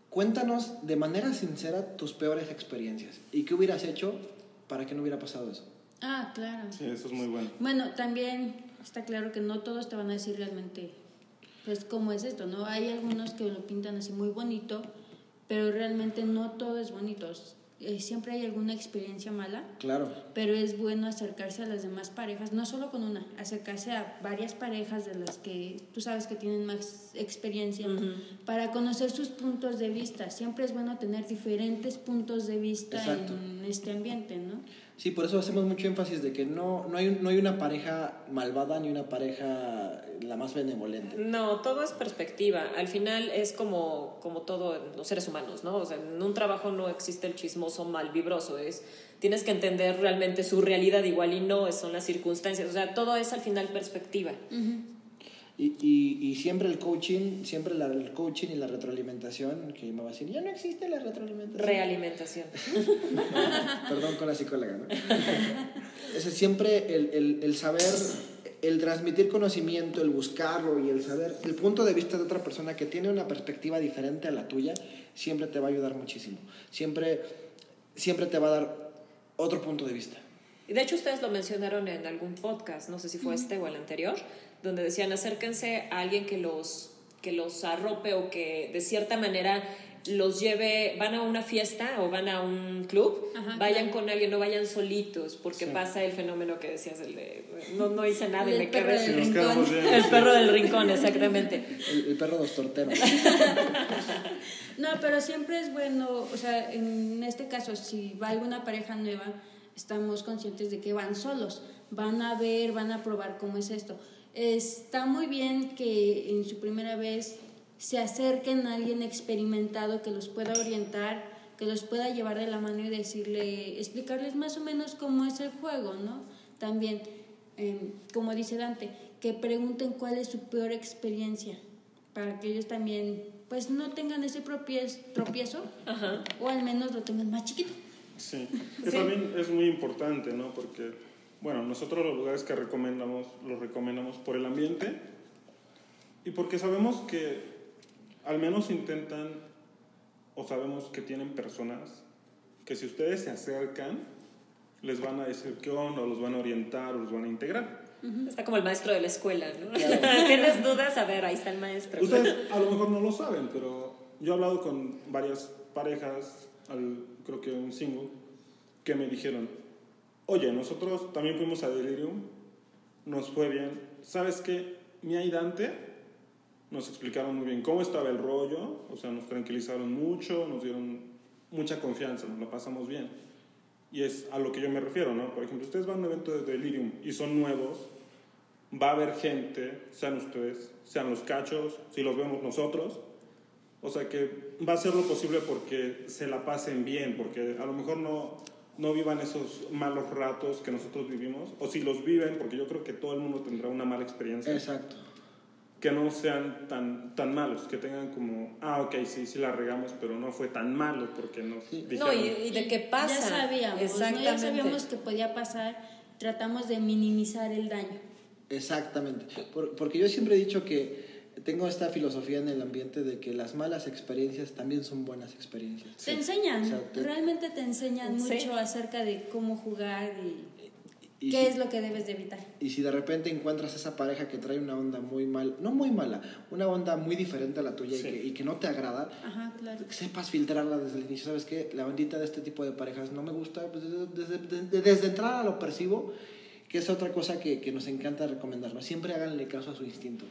cuéntanos de manera sincera tus peores experiencias y qué hubieras hecho para que no hubiera pasado eso. Ah, claro. Sí, eso es muy bueno. Bueno, también está claro que no todos te van a decir realmente, pues, cómo es esto, ¿no? Hay algunos que lo pintan así muy bonito, pero realmente no todo es bonito. Eh, siempre hay alguna experiencia mala, Claro. pero es bueno acercarse a las demás parejas, no solo con una, acercarse a varias parejas de las que tú sabes que tienen más experiencia para conocer sus puntos de vista. Siempre es bueno tener diferentes puntos de vista Exacto. en este ambiente, ¿no? Sí, por eso hacemos mucho énfasis de que no, no, hay, un- no hay una pareja malvada ni una pareja la más benevolente. No, todo es perspectiva. Al final es como, como todo en los seres humanos, ¿no? O sea, en un trabajo no existe el chismoso malvibroso. Es, tienes que entender realmente su realidad igual y no, son las circunstancias. O sea, todo es al final perspectiva. Y, y, y siempre el coaching, siempre la- el coaching y la retroalimentación, que me va a decir, ya no existe la retroalimentación. Realimentación. Perdón con la psicóloga, ¿no? Ese siempre el, el, el saber, el transmitir conocimiento, el buscarlo y el saber, el punto de vista de otra persona que tiene una perspectiva diferente a la tuya, siempre te va a ayudar muchísimo. Siempre, siempre te va a dar otro punto de vista. Y de hecho ustedes lo mencionaron en algún podcast, no sé si fue este o el anterior, donde decían acérquense a alguien que los, que los arrope o que de cierta manera los lleve, van a una fiesta o van a un club, Ajá, vayan claro. con alguien, no vayan solitos, porque pasa el fenómeno que decías, el de no, no hice nada y El me perro quedé bien. el perro del rincón, exactamente. El, el perro de los torteros. No, pero siempre es bueno, o sea, en este caso, si va alguna pareja nueva, estamos conscientes de que van solos, van a ver, van a probar cómo es esto. Está muy bien que en su primera vez se acerquen a alguien experimentado que los pueda orientar, que los pueda llevar de la mano y decirle, explicarles más o menos cómo es el juego, ¿no? También, eh, como dice Dante, que pregunten cuál es su peor experiencia, para que ellos también, pues, no tengan ese tropiez- tropiezo, Ajá. o al menos lo tengan más chiquito. Sí, que Sí. también es muy importante, ¿no? Porque, bueno, nosotros los lugares que recomendamos, los recomendamos por el ambiente y porque sabemos que al menos intentan o sabemos que tienen personas que si ustedes se acercan, les van a decir qué onda, o los van a orientar, o los van a integrar. Está como el maestro de la escuela, ¿no? ¿Tienes dudas? A ver, ahí está el maestro. Ustedes a lo mejor no lo saben, pero yo he hablado con varias parejas, al, creo que un single, que me dijeron, oye, nosotros también fuimos a Delirium, nos fue bien, ¿sabes qué? Mia y Dante nos explicaron muy bien cómo estaba el rollo, o sea, nos tranquilizaron mucho, nos dieron mucha confianza, nos lo pasamos bien. Y es a lo que yo me refiero, ¿no? Por ejemplo, ustedes van a un evento de Delirium y son nuevos, va a haber gente, sean ustedes, sean los cachos, si los vemos nosotros. O sea que va a ser lo posible porque se la pasen bien, porque a lo mejor no, no vivan esos malos ratos que nosotros vivimos, o si los viven, porque yo creo que todo el mundo tendrá una mala experiencia, Exacto. que no sean tan, tan malos, que tengan como, ah, ok, sí, sí la regamos, pero no fue tan malo porque nos Sí. No, dijeron. y, y de qué pasa. Ya sabíamos, ¿no? Exactamente. ya sabíamos que podía pasar, tratamos de minimizar el daño. Exactamente. Por- porque yo siempre he dicho que tengo esta filosofía en el ambiente de que las malas experiencias también son buenas experiencias. Te enseñan, O sea, te- realmente te enseñan Sí. mucho acerca de cómo jugar y, Y qué si- es lo que debes de evitar. Y si de repente encuentras esa pareja que trae una onda muy mal, no muy mala, una onda muy diferente a la tuya Sí. y, que, y que no te agrada, Ajá, claro. que sepas filtrarla desde el inicio. ¿Sabes qué? La bandita de este tipo de parejas no me gusta. Pues desde, desde, desde- desde entrada lo percibo, que es otra cosa que, que nos encanta recomendar. ¿no? Siempre háganle caso a su instinto.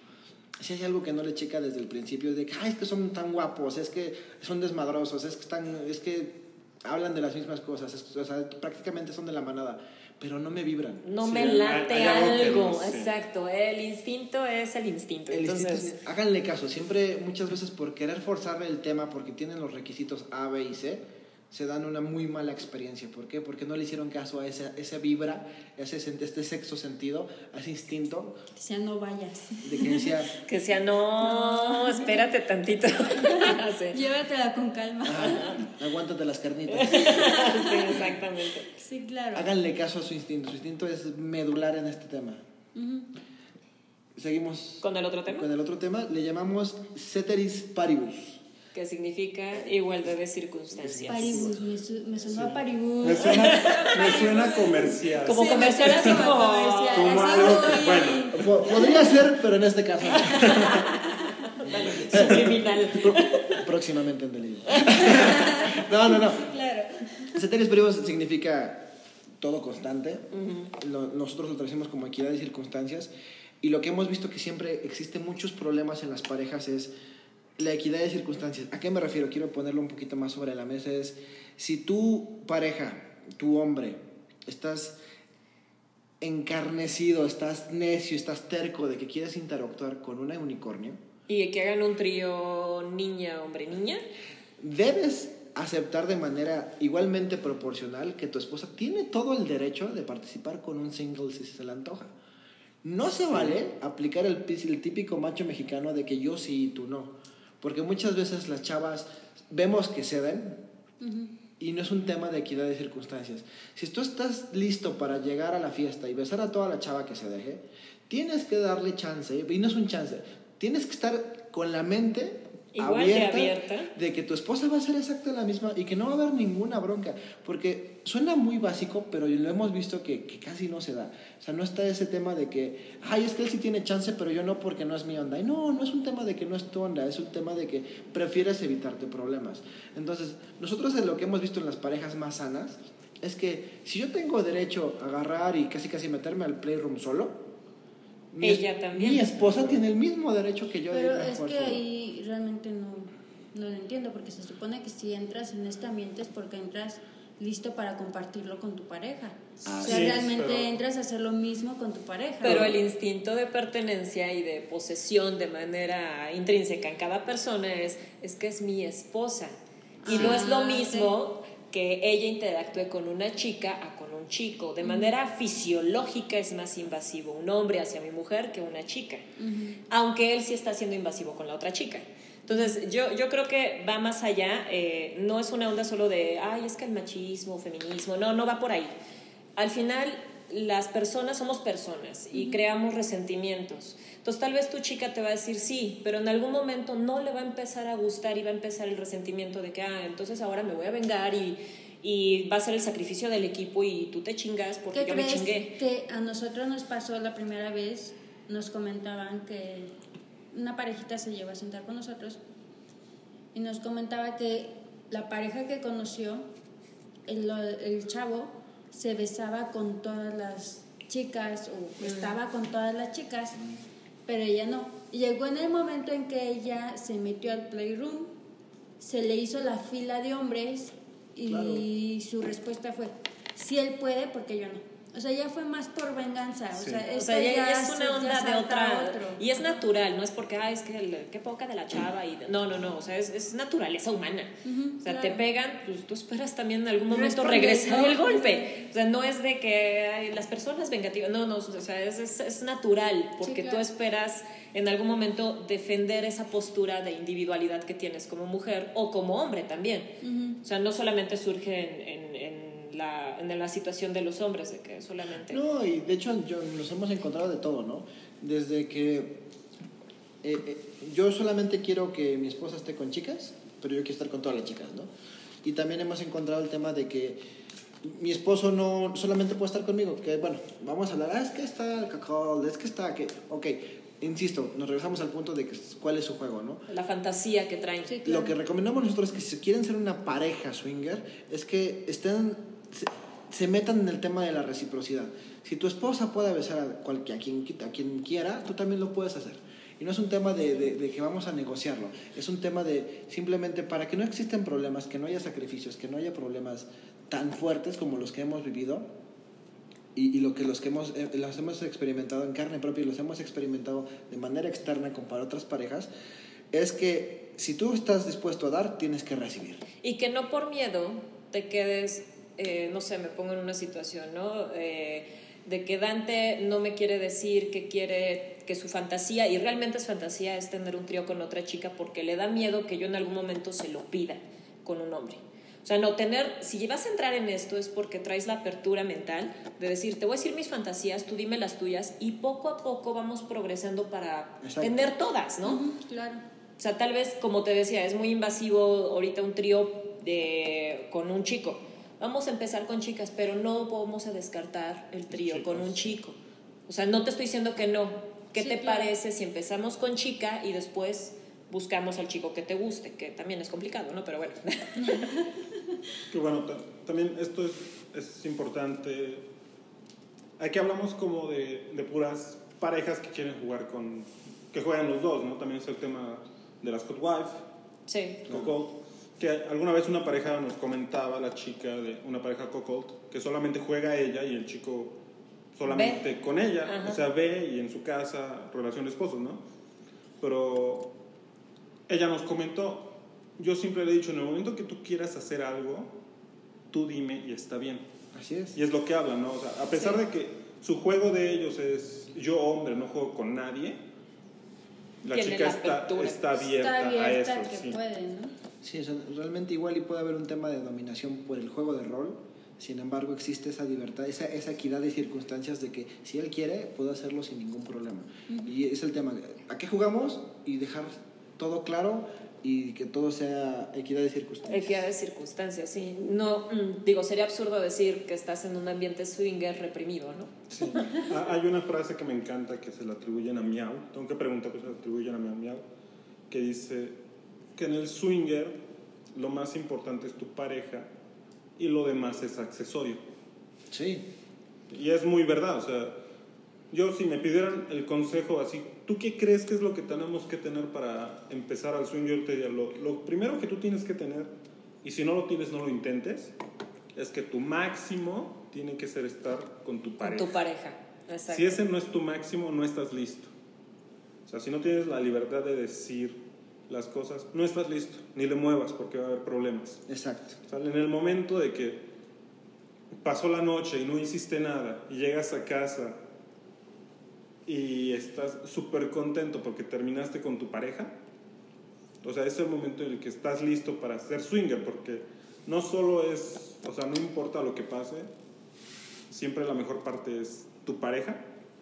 Si hay algo que no le checa desde el principio, de que, ay, es que son tan guapos, es que son desmadrosos, es que, están, es que hablan de las mismas cosas, es- o sea, prácticamente son de la manada, pero no me vibran. No Sí, me hay- late hay algo que algo, no sé. exacto. El instinto es el instinto. El Entonces, instinto es- háganle caso, siempre, muchas veces por querer forzar el tema, porque tienen los requisitos A, B y C, se dan una muy mala experiencia. ¿Por qué? Porque no le hicieron caso a esa, esa vibra, a ese, este sexto sentido, a ese instinto O sea, no vayas. de que decía, que sea, no, espérate tantito. sí. Llévatela con calma. "Ah, aguántate las carnitas. Sí, exactamente. Sí, claro. Háganle caso a su instinto, su instinto es medular en este tema. Ujú. Seguimos Con el otro tema, con el otro tema, le llamamos ceteris paribus. Que significa igualdad de circunstancias. Paribus, me, su- me sonó a Paribus. Me suena, me suena comercial. Como Sí, comercial me así como... comercial, como así algo que- bueno. Po- Podría ser, pero en este caso Subliminal. próximamente en delirio. No, no, no. Claro. Ceteris paribus significa todo constante. Lo- nosotros lo traducimos como equidad de circunstancias. Y lo que hemos visto que siempre existen muchos problemas en las parejas es la equidad de circunstancias. ¿A qué me refiero? Quiero ponerlo un poquito más sobre la mesa. Es si tu pareja, tu hombre, estás encarnecido, estás necio, estás terco de que quieres interactuar con una unicornio, Y que hagan un trío niña, hombre, niña. debes aceptar de manera igualmente proporcional que tu esposa tiene todo el derecho de participar con un single si se le antoja. No se vale aplicar el, el típico macho mexicano de que yo sí y tú no. Porque muchas veces las chavas vemos que ceden y no es un tema de equidad de circunstancias. Si tú estás listo para llegar a la fiesta y besar a toda la chava que se deje, tienes que darle chance, y no es un chance, tienes que estar con la mente Igual de abierta, de que tu esposa va a ser exacta la misma y que no va a haber ninguna bronca. Porque suena muy básico, pero lo hemos visto que, que casi no se da. O sea, no está ese tema de que, ay, es que él sí tiene chance, pero yo no porque no es mi onda. Y no, no es un tema de que no es tu onda, es un tema de que prefieres evitarte problemas. Entonces, nosotros de lo que hemos visto en las parejas más sanas es que si yo tengo derecho a agarrar y casi casi meterme al playroom solo, mi es- Ella también. Mi esposa tiene el mismo derecho que yo de Pero a es que ahí realmente no, no lo entiendo, porque se supone que si entras en este ambiente es porque entras listo para compartirlo con tu pareja. Ah, o sea, sí, realmente pero- entras a hacer lo mismo con tu pareja. Pero el instinto de pertenencia y de posesión de manera intrínseca en cada persona es, es que es mi esposa. Y no es lo Ah, mismo que ella interactúe con una chica a un chico. De manera fisiológica es más invasivo un hombre hacia mi mujer que una chica. Aunque él sí está siendo invasivo con la otra chica. Entonces, yo, yo creo que va más allá, eh, no es una onda solo de, ay, es que el machismo, feminismo, no, no va por ahí. Al final, las personas somos personas y creamos resentimientos. Entonces, tal vez tu chica te va a decir sí, pero en algún momento no le va a empezar a gustar y va a empezar el resentimiento de que, ah, entonces ahora me voy a vengar y, y va a ser el sacrificio del equipo y tú te chingas porque ¿Qué yo me crees chingué. que a nosotros nos pasó la primera vez? Nos comentaban que una parejita se llevó a sentar con nosotros y nos comentaba que la pareja que conoció, el, el chavo, se besaba con todas las chicas o estaba con todas las chicas, pero ella no. Llegó en el momento en que ella se metió al playroom, se le hizo la fila de hombres y su respuesta fue, si él puede, porque yo no. O sea, ya fue más por venganza. O Sí. sea, O sea, ya, ya es una onda de otra. otro. Y es natural, no es porque, ah, es que el- qué poca de la chava. Y, no, no, no. O sea, es, es naturaleza humana. Ujú, o sea, claro. te pegan, pues tú esperas también en algún momento Respondes, regresar ¿no? el golpe. O sea, no es de que ay, las personas vengativas. No, no. O sea, es, es, es natural porque claro. tú esperas en algún momento defender esa postura de individualidad que tienes como mujer o como hombre también. Ujú. O sea, no solamente surge en, en, en la, en la situación de los hombres, de que solamente. No, y de hecho yo, nos hemos encontrado de todo, ¿no? Desde que eh, eh, yo solamente quiero que mi esposa esté con chicas, pero yo quiero estar con todas las chicas, ¿no? Y también hemos encontrado el tema de que mi esposo no solamente puede estar conmigo, que bueno, vamos a hablar, ah, es que está el cacao, es que está, que, ok, insisto, nos regresamos al punto de que, cuál es su juego, ¿no? La fantasía que traen. Sí, claro. Lo que recomendamos nosotros es que si quieren ser una pareja swinger, es que estén, se, metan en el tema de la reciprocidad. Si tu esposa puede besar a, cualquier, a, quien, a quien quiera, tú también lo puedes hacer. Y no es un tema de, de- que vamos a negociarlo, es un tema de simplemente para que no existen problemas, que no haya sacrificios, que no haya problemas tan fuertes como los que hemos vivido y, y lo que los que hemos, eh, los hemos experimentado en carne propia y los hemos experimentado de manera externa con otras parejas, es que si tú estás dispuesto a dar, tienes que recibir. Y que no por miedo te quedes, eh, no sé, me pongo en una situación, ¿no? Eh, de que Dante no me quiere decir que quiere, que su fantasía, y realmente es fantasía, es tener un trío con otra chica porque le da miedo que yo en algún momento se lo pida con un hombre. O sea, no tener, si vas a entrar en esto es porque traes la apertura mental de decir, te voy a decir mis fantasías, tú dime las tuyas, y poco a poco vamos progresando para Exacto. tener todas, ¿no? Claro. O sea, tal vez, como te decía, es muy invasivo ahorita un trío de, con un chico. Vamos a empezar con chicas, pero no vamos a descartar el trío con un chico. O sea, no te estoy diciendo que no. ¿Qué Sí, te claro. parece si empezamos con chica y después buscamos al chico que te guste? Que también es complicado, ¿no? Pero bueno. Que bueno, ta- también esto es, es importante. Aquí hablamos como de, de puras parejas que quieren jugar con. que juegan los dos, ¿no? También es el tema de las Hot Wife, sí. Cocold. Que alguna vez una pareja nos comentaba, la chica de una pareja Cocold, que solamente juega ella y el chico solamente con ella. Ajá. O sea, ve y en su casa, relación de esposos, ¿no? Pero ella nos comentó, yo siempre le he dicho, en el momento que tú quieras hacer algo, tú dime y está bien. Así es. Y es lo que hablan, ¿no? O sea, a pesar Sí. de que su juego de ellos es yo hombre, no juego con nadie, la Tiene chica la está, está abierta, Está abierta a eso. que sí. puede, ¿no? Sí, o sea, realmente igual y puede haber un tema de dominación por el juego de rol. Sin embargo, existe esa libertad, esa, esa equidad de circunstancias de que si él quiere, puede hacerlo sin ningún problema. Y es el tema, ¿a qué jugamos? Y dejar todo claro y que todo sea equidad de circunstancias. Equidad de circunstancias, sí. No, mm, digo, sería absurdo decir que estás en un ambiente swinger reprimido, ¿no? Sí. Ah, Hay una frase que me encanta que se la atribuyen a Miau. Tengo que preguntar que se la atribuyen a Miau Miau. Que dice que en el swinger lo más importante es tu pareja y lo demás es accesorio. Sí, Y es muy verdad. O sea, yo si me pidieran el consejo así, ¿tú qué crees que es lo que tenemos que tener para empezar al swinger? Yo te diría, lo, lo primero que tú tienes que tener, y si no lo tienes, no lo intentes, es que tu máximo tiene que ser estar con tu Con pareja. tu pareja. Exacto. Si ese no es tu máximo, no estás listo. O sea, si no tienes la libertad de decir las cosas, no estás listo, ni le muevas porque va a haber problemas. exacto. O sea, en el momento de que pasó la noche y no hiciste nada y llegas a casa y estás súper contento porque terminaste con tu pareja, o sea, es el momento en el que estás listo para ser swinger porque no solo es, o sea, no importa lo que pase, siempre la mejor parte es tu pareja,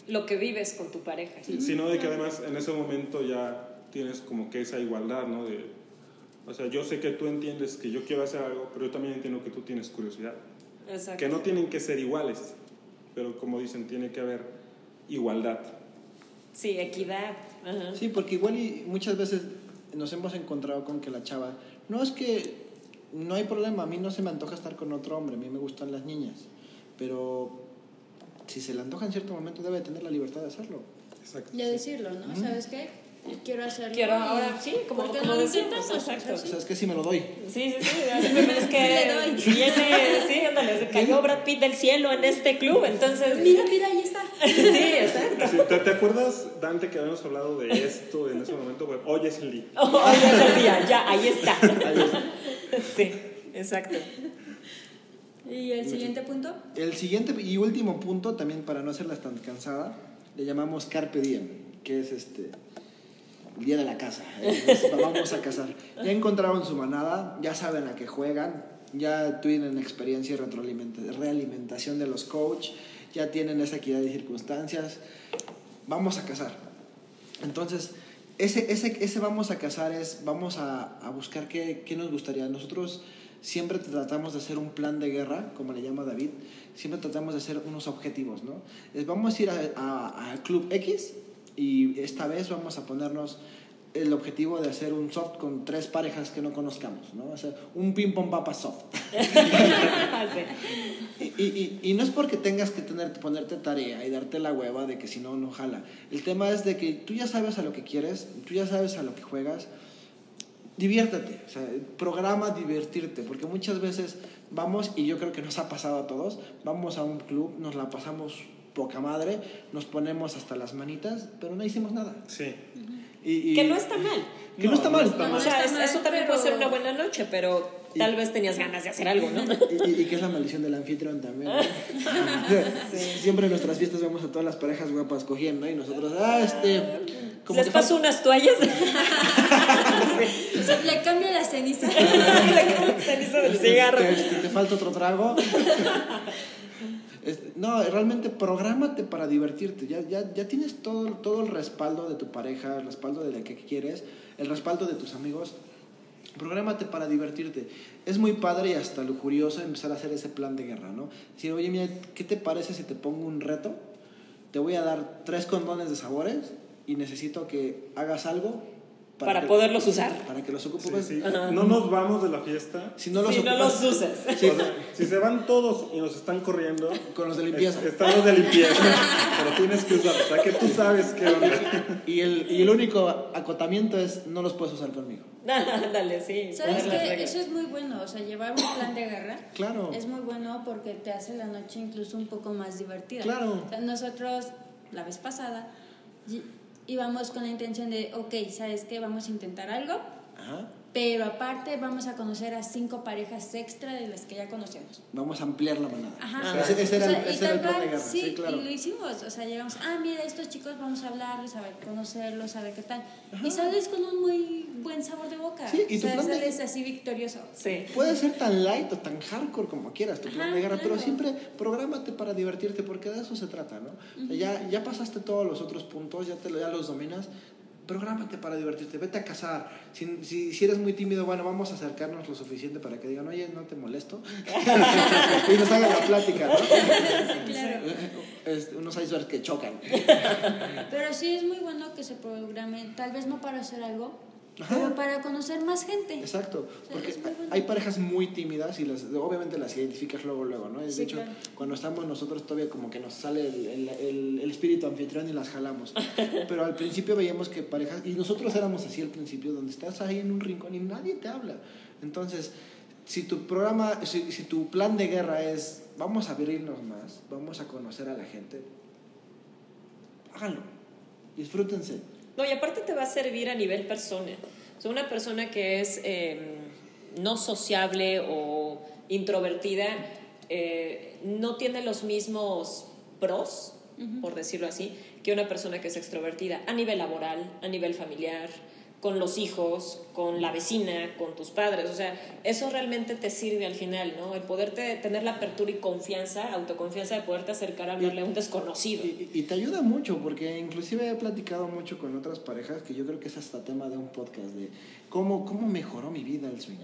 Lo que vives con tu pareja. sino de que además en ese momento ya tienes como que esa igualdad, ¿no? De, o sea, yo sé que tú entiendes que yo quiero hacer algo, pero yo también entiendo que tú tienes curiosidad. Exacto. Que no tienen que ser iguales, pero como dicen, tiene que haber igualdad. Sí, equidad. Ajá. Sí, porque igual y muchas veces nos hemos encontrado con que la chava, no es que no hay problema, a mí no se me antoja estar con otro hombre, a mí me gustan las niñas, pero si se le antoja en cierto momento debe tener la libertad de hacerlo. Exacto. Ya decirlo, ¿no? ¿Sabes qué? Quiero hacerlo. Quiero ahora, sí, como- ¿por qué como no lo intentamos? exacto. O sea, es que sí me lo doy. Sí, sí, sí. así me parece que viene, sí, ándale, se cayó Brad Pitt del cielo en este club, entonces. Mira, mira, ahí está. Sí, exacto. Sí, ¿te, te acuerdas, Dante, que habíamos hablado de esto en ese momento? Bueno, hoy es el día. Hoy es el día, ya, ahí está. Sí, exacto. ¿Y el siguiente punto? El siguiente y último punto, también para no hacerlas tan cansada, le llamamos Carpe Diem, que es este el día de la casa. Es- vamos a cazar. Ya encontraron su manada, ya saben a qué juegan, ya tienen experiencia y realimentación de los coach, ya tienen esa equidad de circunstancias. Vamos a cazar. Entonces, ese, ese, ese vamos a cazar es, vamos a, a buscar qué, qué nos gustaría. Nosotros siempre tratamos de hacer un plan de guerra, como le llama David, siempre tratamos de hacer unos objetivos, ¿no? Es, vamos a ir a- a- al Club X y esta vez vamos a ponernos el objetivo de hacer un soft con tres parejas que no conozcamos, ¿no? O sea, un ping pong papa soft. y, y, y, no es porque tengas que tener, ponerte tarea y darte la hueva de que si no, no jala. El tema es de que tú ya sabes a lo que quieres, tú ya sabes a lo que juegas, diviértete, o sea, programa divertirte, porque muchas veces vamos, y yo creo que nos ha pasado a todos, vamos a un club, nos la pasamos poca madre, nos ponemos hasta las manitas, pero no hicimos nada. Sí. y, que no está mal. Que no, está mal. o sea, eso también puede ser una buena noche, pero tal vez tenías ganas de hacer algo, ¿no? Y, que es la maldición del anfitrión también. Siempre en nuestras fiestas vemos a todas las parejas guapas cogiendo y nosotros, ah, este... Como Les paso unas toallas. Le cambio la ceniza. Le cambio la ceniza del cigarro. Te, te, falta otro trago. No, realmente prográmate para divertirte. Ya, ya, ya tienes todo, todo el respaldo de tu pareja, el respaldo de la que quieres, el respaldo de tus amigos Prográmate para divertirte. Es muy padre y hasta lujurioso empezar a hacer ese plan de guerra, ¿no? Decir, oye, mira, ¿qué te parece si te pongo un reto? Te voy a dar tres condones de sabores y necesito que hagas algo para, poderlos usar. Para que los ocupes. No nos vamos de la fiesta si no los, si no los usas. si se van todos y nos están corriendo. Con los de limpieza. están los de limpieza. pero tienes que usar. O sea, que tú sabes qué onda. Y el, y el único acotamiento es: no los puedes usar conmigo. Dale, sí. ¿Sabes qué? Eso es muy bueno. O sea, llevar un plan de guerra. Claro. Es muy bueno porque te hace la noche incluso un poco más divertida. Claro. nosotros, la vez pasada y vamos con la intención de, ok, ¿sabes qué? Vamos a intentar algo. Pero aparte vamos a conocer a cinco parejas extra de las que ya conocemos. Vamos a ampliar la manada. Ajá. ese, era, el, ese era el plan de guerra. Sí, claro. y lo hicimos. O sea, llegamos, ah, mira, estos chicos vamos a hablarles, a ver, conocerlos, a ver qué tal. Y sales con un muy buen sabor de boca. Sí, y tu plan sales así victorioso. Sí. Puede ser tan light o tan hardcore como quieras tu plan de guerra, pero siempre prográmate para divertirte porque de eso se trata, ¿no? ya, ya pasaste todos los otros puntos, ya, te, ya los dominas, prográmate para divertirte, vete a casar. Si, si, si, eres muy tímido, bueno, vamos a acercarnos lo suficiente para que digan, oye, no te molesto. y nos hagan la plática, ¿no? claro. Es, unos icebergs que chocan. Pero sí es muy bueno que se programe, tal vez no para hacer algo, pero para conocer más gente. Exacto, porque hay parejas muy tímidas y las, obviamente las identificas luego, luego, ¿no? de hecho, cuando estamos nosotros todavía como que nos sale el, el, el, espíritu anfitrión y las jalamos. Pero al principio veíamos que parejas, y nosotros éramos así al principio, donde estás ahí en un rincón y nadie te habla. Entonces, si tu programa, si, si tu plan de guerra es, vamos a abrirnos más, vamos a conocer a la gente, háganlo, disfrútense no, y aparte te va a servir a nivel persona. O una persona que es em, no sociable o introvertida eh, no tiene los mismos pros, por decirlo así, que una persona que es extrovertida a nivel laboral, a nivel familiar, con los hijos, con la vecina, con tus padres. O sea, eso realmente te sirve al final, ¿no? El poderte tener la apertura y confianza, autoconfianza de poderte acercar a hablarle a un desconocido. Y, te ayuda mucho, porque inclusive he platicado mucho con otras parejas que yo creo que es hasta tema de un podcast de cómo, cómo mejoró mi vida el swing.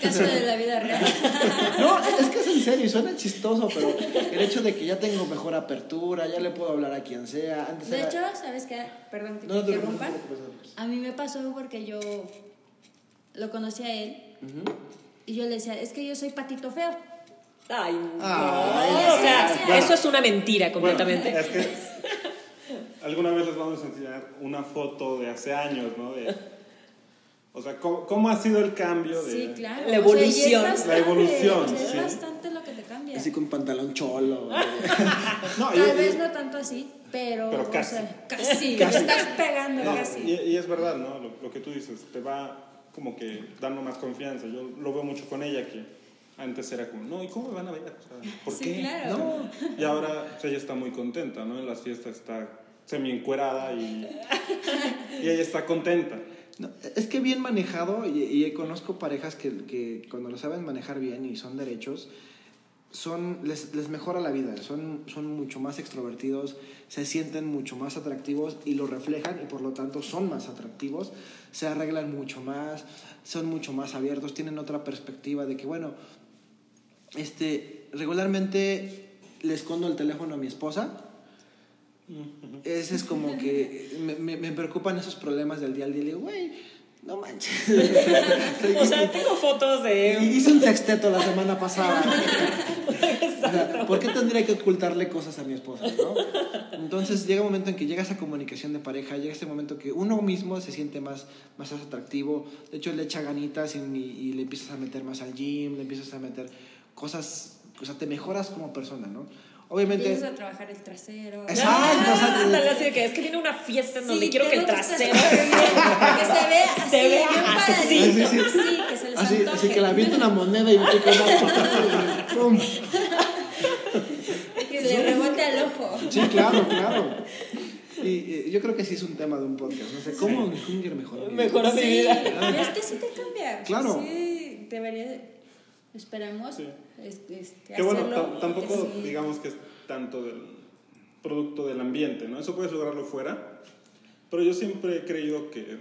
Caso de la vida real. no, es que es en serio y suena chistoso, pero el hecho de que ya tengo mejor apertura, ya le puedo hablar a quien sea. Antes de hecho, ¿sabes qué? Perdón que te interrumpa. A mí me pasó porque yo lo conocí a él y yo le decía, es que yo soy patito feo. Ay, no. o sea, eso es una mentira completamente. es que alguna vez les vamos a enseñar una foto de hace años, ¿no? De, o sea, ¿cómo, ha sido el cambio de... Sí, claro. La evolución. la evolución, Es bastante lo que te cambia. Así con pantalón cholo. Tal vez no tanto así, pero... Pero casi. casi. estás pegando, casi. Y, es verdad, ¿no? Lo, que tú dices, te va como que dando más confianza. Yo lo veo mucho con ella que antes era como, no, ¿y cómo me van a ver? ¿Por sí, qué? Claro. No. Y ahora ella está muy contenta, ¿no? En las fiestas está semi encuerada y, y ella está contenta. No, es que bien manejado, y, conozco parejas que, que, cuando lo saben manejar bien y son derechos, son, les, les, mejora la vida, son, son mucho más extrovertidos, se sienten mucho más atractivos y lo reflejan y por lo tanto son más atractivos, se arreglan mucho más, son mucho más abiertos, tienen otra perspectiva de que, bueno, este, regularmente le escondo el teléfono a mi esposa Ese es como que me, me, me preocupan esos problemas del día al día. Le digo, güey, no manches. O sea, tengo fotos de... Hice un sexteto la semana pasada. O sea, ¿Por qué tendría que ocultarle cosas a mi esposa? ¿no? Entonces llega un momento en que llega esa comunicación de pareja, llega ese momento que uno mismo se siente más, más atractivo. De hecho, le echa ganitas y, y le empiezas a meter más al gym, le empiezas a meter cosas, o sea, te mejoras como persona, ¿no? Obviamente. Empiezas a trabajar el trasero. Exacto, Ah, ándale, así de que es que viene una fiesta en donde Sí, quiero que el trasero... que se vea así, Se vea así. Sí, que se les Así, así que le avienta una moneda y una ¡Pum! Que le rebote al ojo. Sí, claro, claro. Y yo creo que sí es un tema de un podcast. No sé, ¿cómo un Hunger mejoró? mi vida? Mejoró mi Sí, vida. y es que sí te cambia. Claro. Sí, debería. Esperamos. Sí. Este, este, Que bueno, tampoco sí. digamos que es tanto del producto del ambiente, ¿no? Eso puedes lograrlo fuera, pero yo siempre he creído que,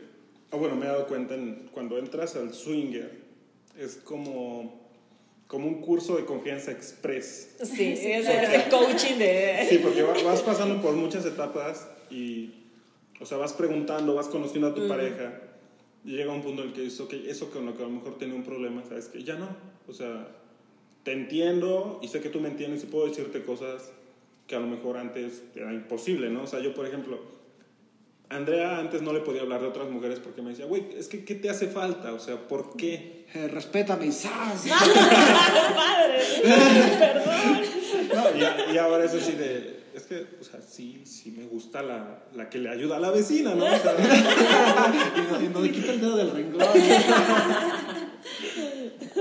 o bueno, me he dado cuenta en- cuando entras al swinger, es como, como un curso de confianza express. Sí, ese, ese coaching de... Sí, porque va- vas pasando por muchas etapas y, o sea, vas preguntando, vas conociendo a tu pareja y llega un punto en el que dices, ok, eso con lo que a lo mejor tenía un problema, sabes que ya no, o sea, te entiendo y sé que tú me entiendes y puedo decirte cosas que a lo mejor antes era imposible, ¿no? O sea, yo, por ejemplo, Andrea antes no le podía hablar de otras mujeres porque me decía, güey, es que ¿qué te hace falta? O sea, ¿por qué? Eh, respétame, ¡zas! Padre, perdón. No, y, y ahora es así de, es que, o sea, sí, sí me gusta la, la que le ayuda a la vecina, ¿no? O sea, y, no, y no le quita el dedo del renglón.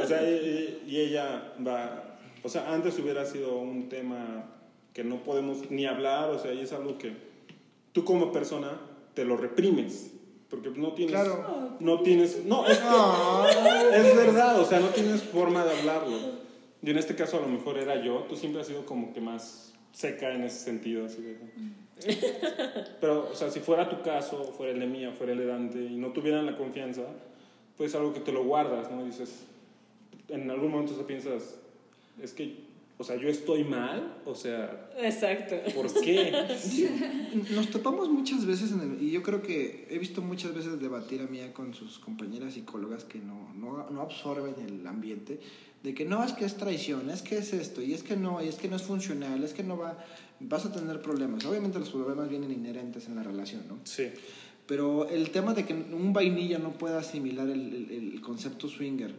O sea, y, y ella va, o sea, antes hubiera sido un tema que no podemos ni hablar, o sea, y es algo que tú como persona te lo reprimes, porque no tienes, Claro. no tienes, no, es, que- Ah, es verdad, o sea, no tienes forma de hablarlo. Y en este caso a lo mejor era yo, tú siempre has sido como que más seca en ese sentido, así de... Pero, o sea, si fuera tu caso, fuera el de mía, fuera el de Dante, y no tuvieran la confianza, pues algo que te lo guardas, ¿no? Y dices, en algún momento te piensas, es que, o sea, yo estoy mal, o sea, Exacto. ¿por qué? Nos topamos muchas veces en el, y yo creo que he visto muchas veces debatir a Mía con sus compañeras psicólogas que no, no, no absorben el ambiente, de que no, es que es traición, es que es esto, y es que no, y es que no es funcional, es que no va, vas a tener problemas. Obviamente los problemas vienen inherentes en la relación, ¿no? Sí. Pero el tema de que un vainilla no pueda asimilar el, el- el concepto swinger,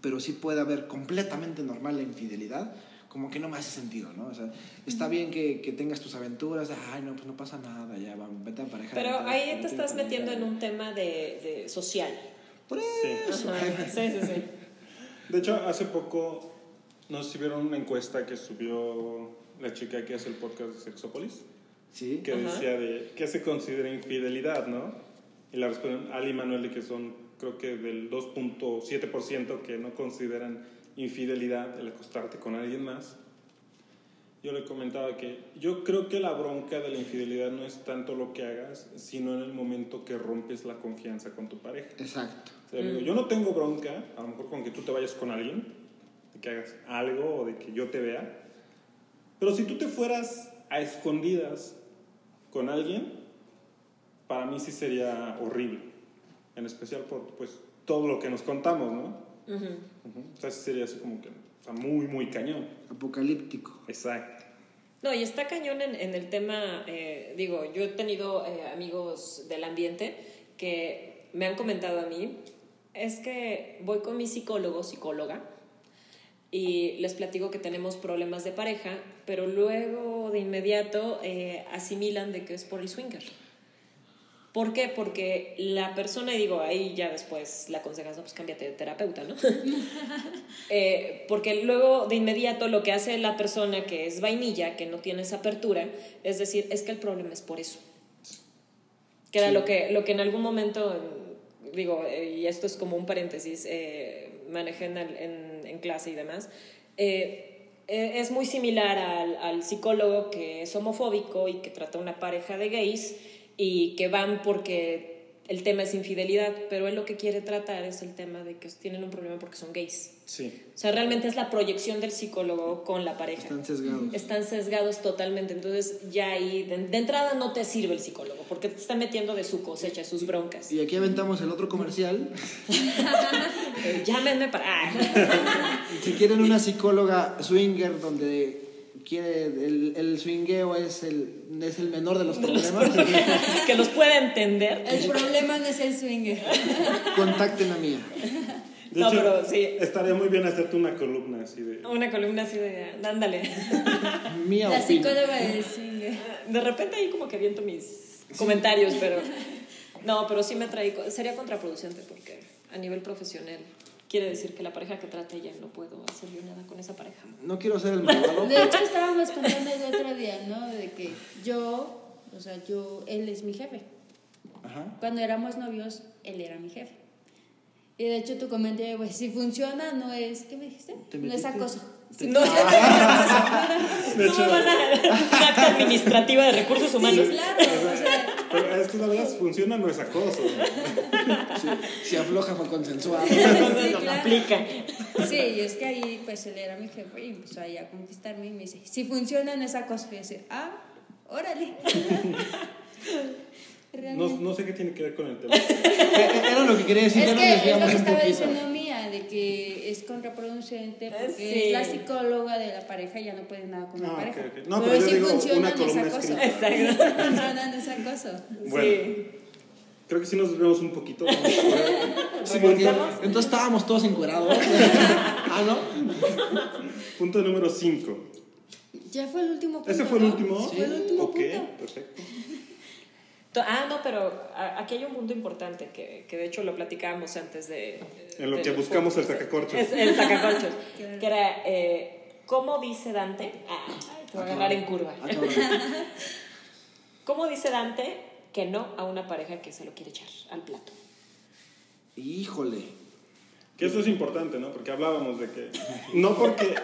pero sí puede haber completamente normal la infidelidad, como que no me hace sentido, ¿no? O sea, está bien que, que tengas tus aventuras, ay, no, pues no pasa nada, ya, va, vete a pareja. Pero vete- ahí te a estás metiendo en un tema de, de social. Por Sí. eso. Ajá. Sí, sí, sí. De hecho, hace poco, no sé si vieron una encuesta que subió la chica que hace el podcast de Sexópolis. Sí. que Ajá. decía de qué se considera infidelidad, ¿no? Y la responden Ali y Manuel de que son, creo que del 2.7% que no consideran infidelidad el acostarte con alguien más. Yo le comentaba que yo creo que la bronca de la infidelidad no es tanto lo que hagas, sino en el momento que rompes la confianza con tu pareja. Exacto. O sea, digo, yo no tengo bronca, a lo mejor con que tú te vayas con alguien, de que hagas algo o de que yo te vea, pero si tú te fueras a escondidas con alguien, para mí sí sería horrible, en especial por pues todo lo que nos contamos, ¿no? Ujú. O sea, sí sería así como que, o sea, muy, muy cañón. Apocalíptico. Exacto. No, y está cañón en, en el tema, eh, digo, yo he tenido eh, amigos del ambiente que me han comentado a mí, es que voy con mi psicólogo, psicóloga, y les platico que tenemos problemas de pareja, pero luego de inmediato eh, asimilan de que es por el swinger. ¿Por qué? Porque la persona, y digo, ahí ya después la aconsejas, no, pues cámbiate de terapeuta, ¿no? Eh, porque luego de inmediato lo que hace la persona que es vainilla, que no tiene esa apertura, es decir, es que el problema es por eso. Que era Sí. lo, que, lo que en algún momento, digo, eh, y esto es como un paréntesis, eh, manejé en, en- en clase y demás, eh, eh, es muy similar al, al psicólogo que es homofóbico y que trata a una pareja de gays y que van porque el tema es infidelidad, pero él lo que quiere tratar es el tema de que tienen un problema porque son gays. Sí. O sea, realmente es la proyección del psicólogo con la pareja. Están sesgados. Están sesgados totalmente, entonces ya ahí de, de entrada no te sirve el psicólogo porque te está metiendo de su cosecha, sus broncas. Y aquí aventamos el otro comercial. Eh, Llámenme para... Si quieren una psicóloga swinger donde quiere el, el swingueo es el, es el menor de los problemas, que los pueda entender. El problema no es el swinger. contacten a mí. De No, hecho, pero sí. estaría muy bien hacerte una columna así de. Una columna así de, ándale. Mía La opina. psicóloga del swinger. De repente ahí como que viento mis comentarios, pero no, pero sí me trae, sería contraproducente porque a nivel profesional quiere decir que la pareja que trate ella no puedo hacer yo nada con esa pareja. No quiero ser el malvado. De hecho, estábamos contando el otro día, ¿no? De que yo, o sea, yo, él es mi jefe. Ajá. Cuando éramos novios, él era mi jefe. Y de hecho, tu comentario, pues, si funciona, no es, ¿qué me dijiste? ¿Te No es metiste? No, De no hecho, van a una acta administrativa de recursos humanos. Sí, claro, o sea, pero es que la verdad, si funciona, no es acoso. Si, si afloja fue consensuado. Sí, No claro. aplica. Sí, y es que ahí pues él era mi jefe y empezó ahí a conquistarme y me dice, si funciona no es acoso. Y yo decía, ah, órale. No, no sé qué tiene que ver con el tema. Era lo que quería decir, Es ya que es lo que un estaba diciendo Mía, de que es contraproducente porque Sí. es la psicóloga de la pareja y ya no puede nada con la Ah, pareja. No, pero yo si digo funciona una columna escrita. Exacto. Si funciona no es acoso. Bueno. Sí. Creo que sí nos vemos un poquito. Sí, entonces estábamos todos encuerados. ah, ¿no? Punto número 5. Ya fue el último punto. ¿Ese fue el ¿no? último? Fue el último Ok, punto. perfecto. Ah, no, pero aquí hay un punto importante que, que de hecho lo platicábamos antes de... En lo de- que buscamos el sacacorchos. Es el sacacorchos. Que era, eh, ¿cómo dice Dante? Ah, te voy a agarrar en curva. ¿Cómo dice Dante que no a una pareja que se lo quiere echar al plato? Híjole. Que eso es importante, ¿no? Porque hablábamos de que no porque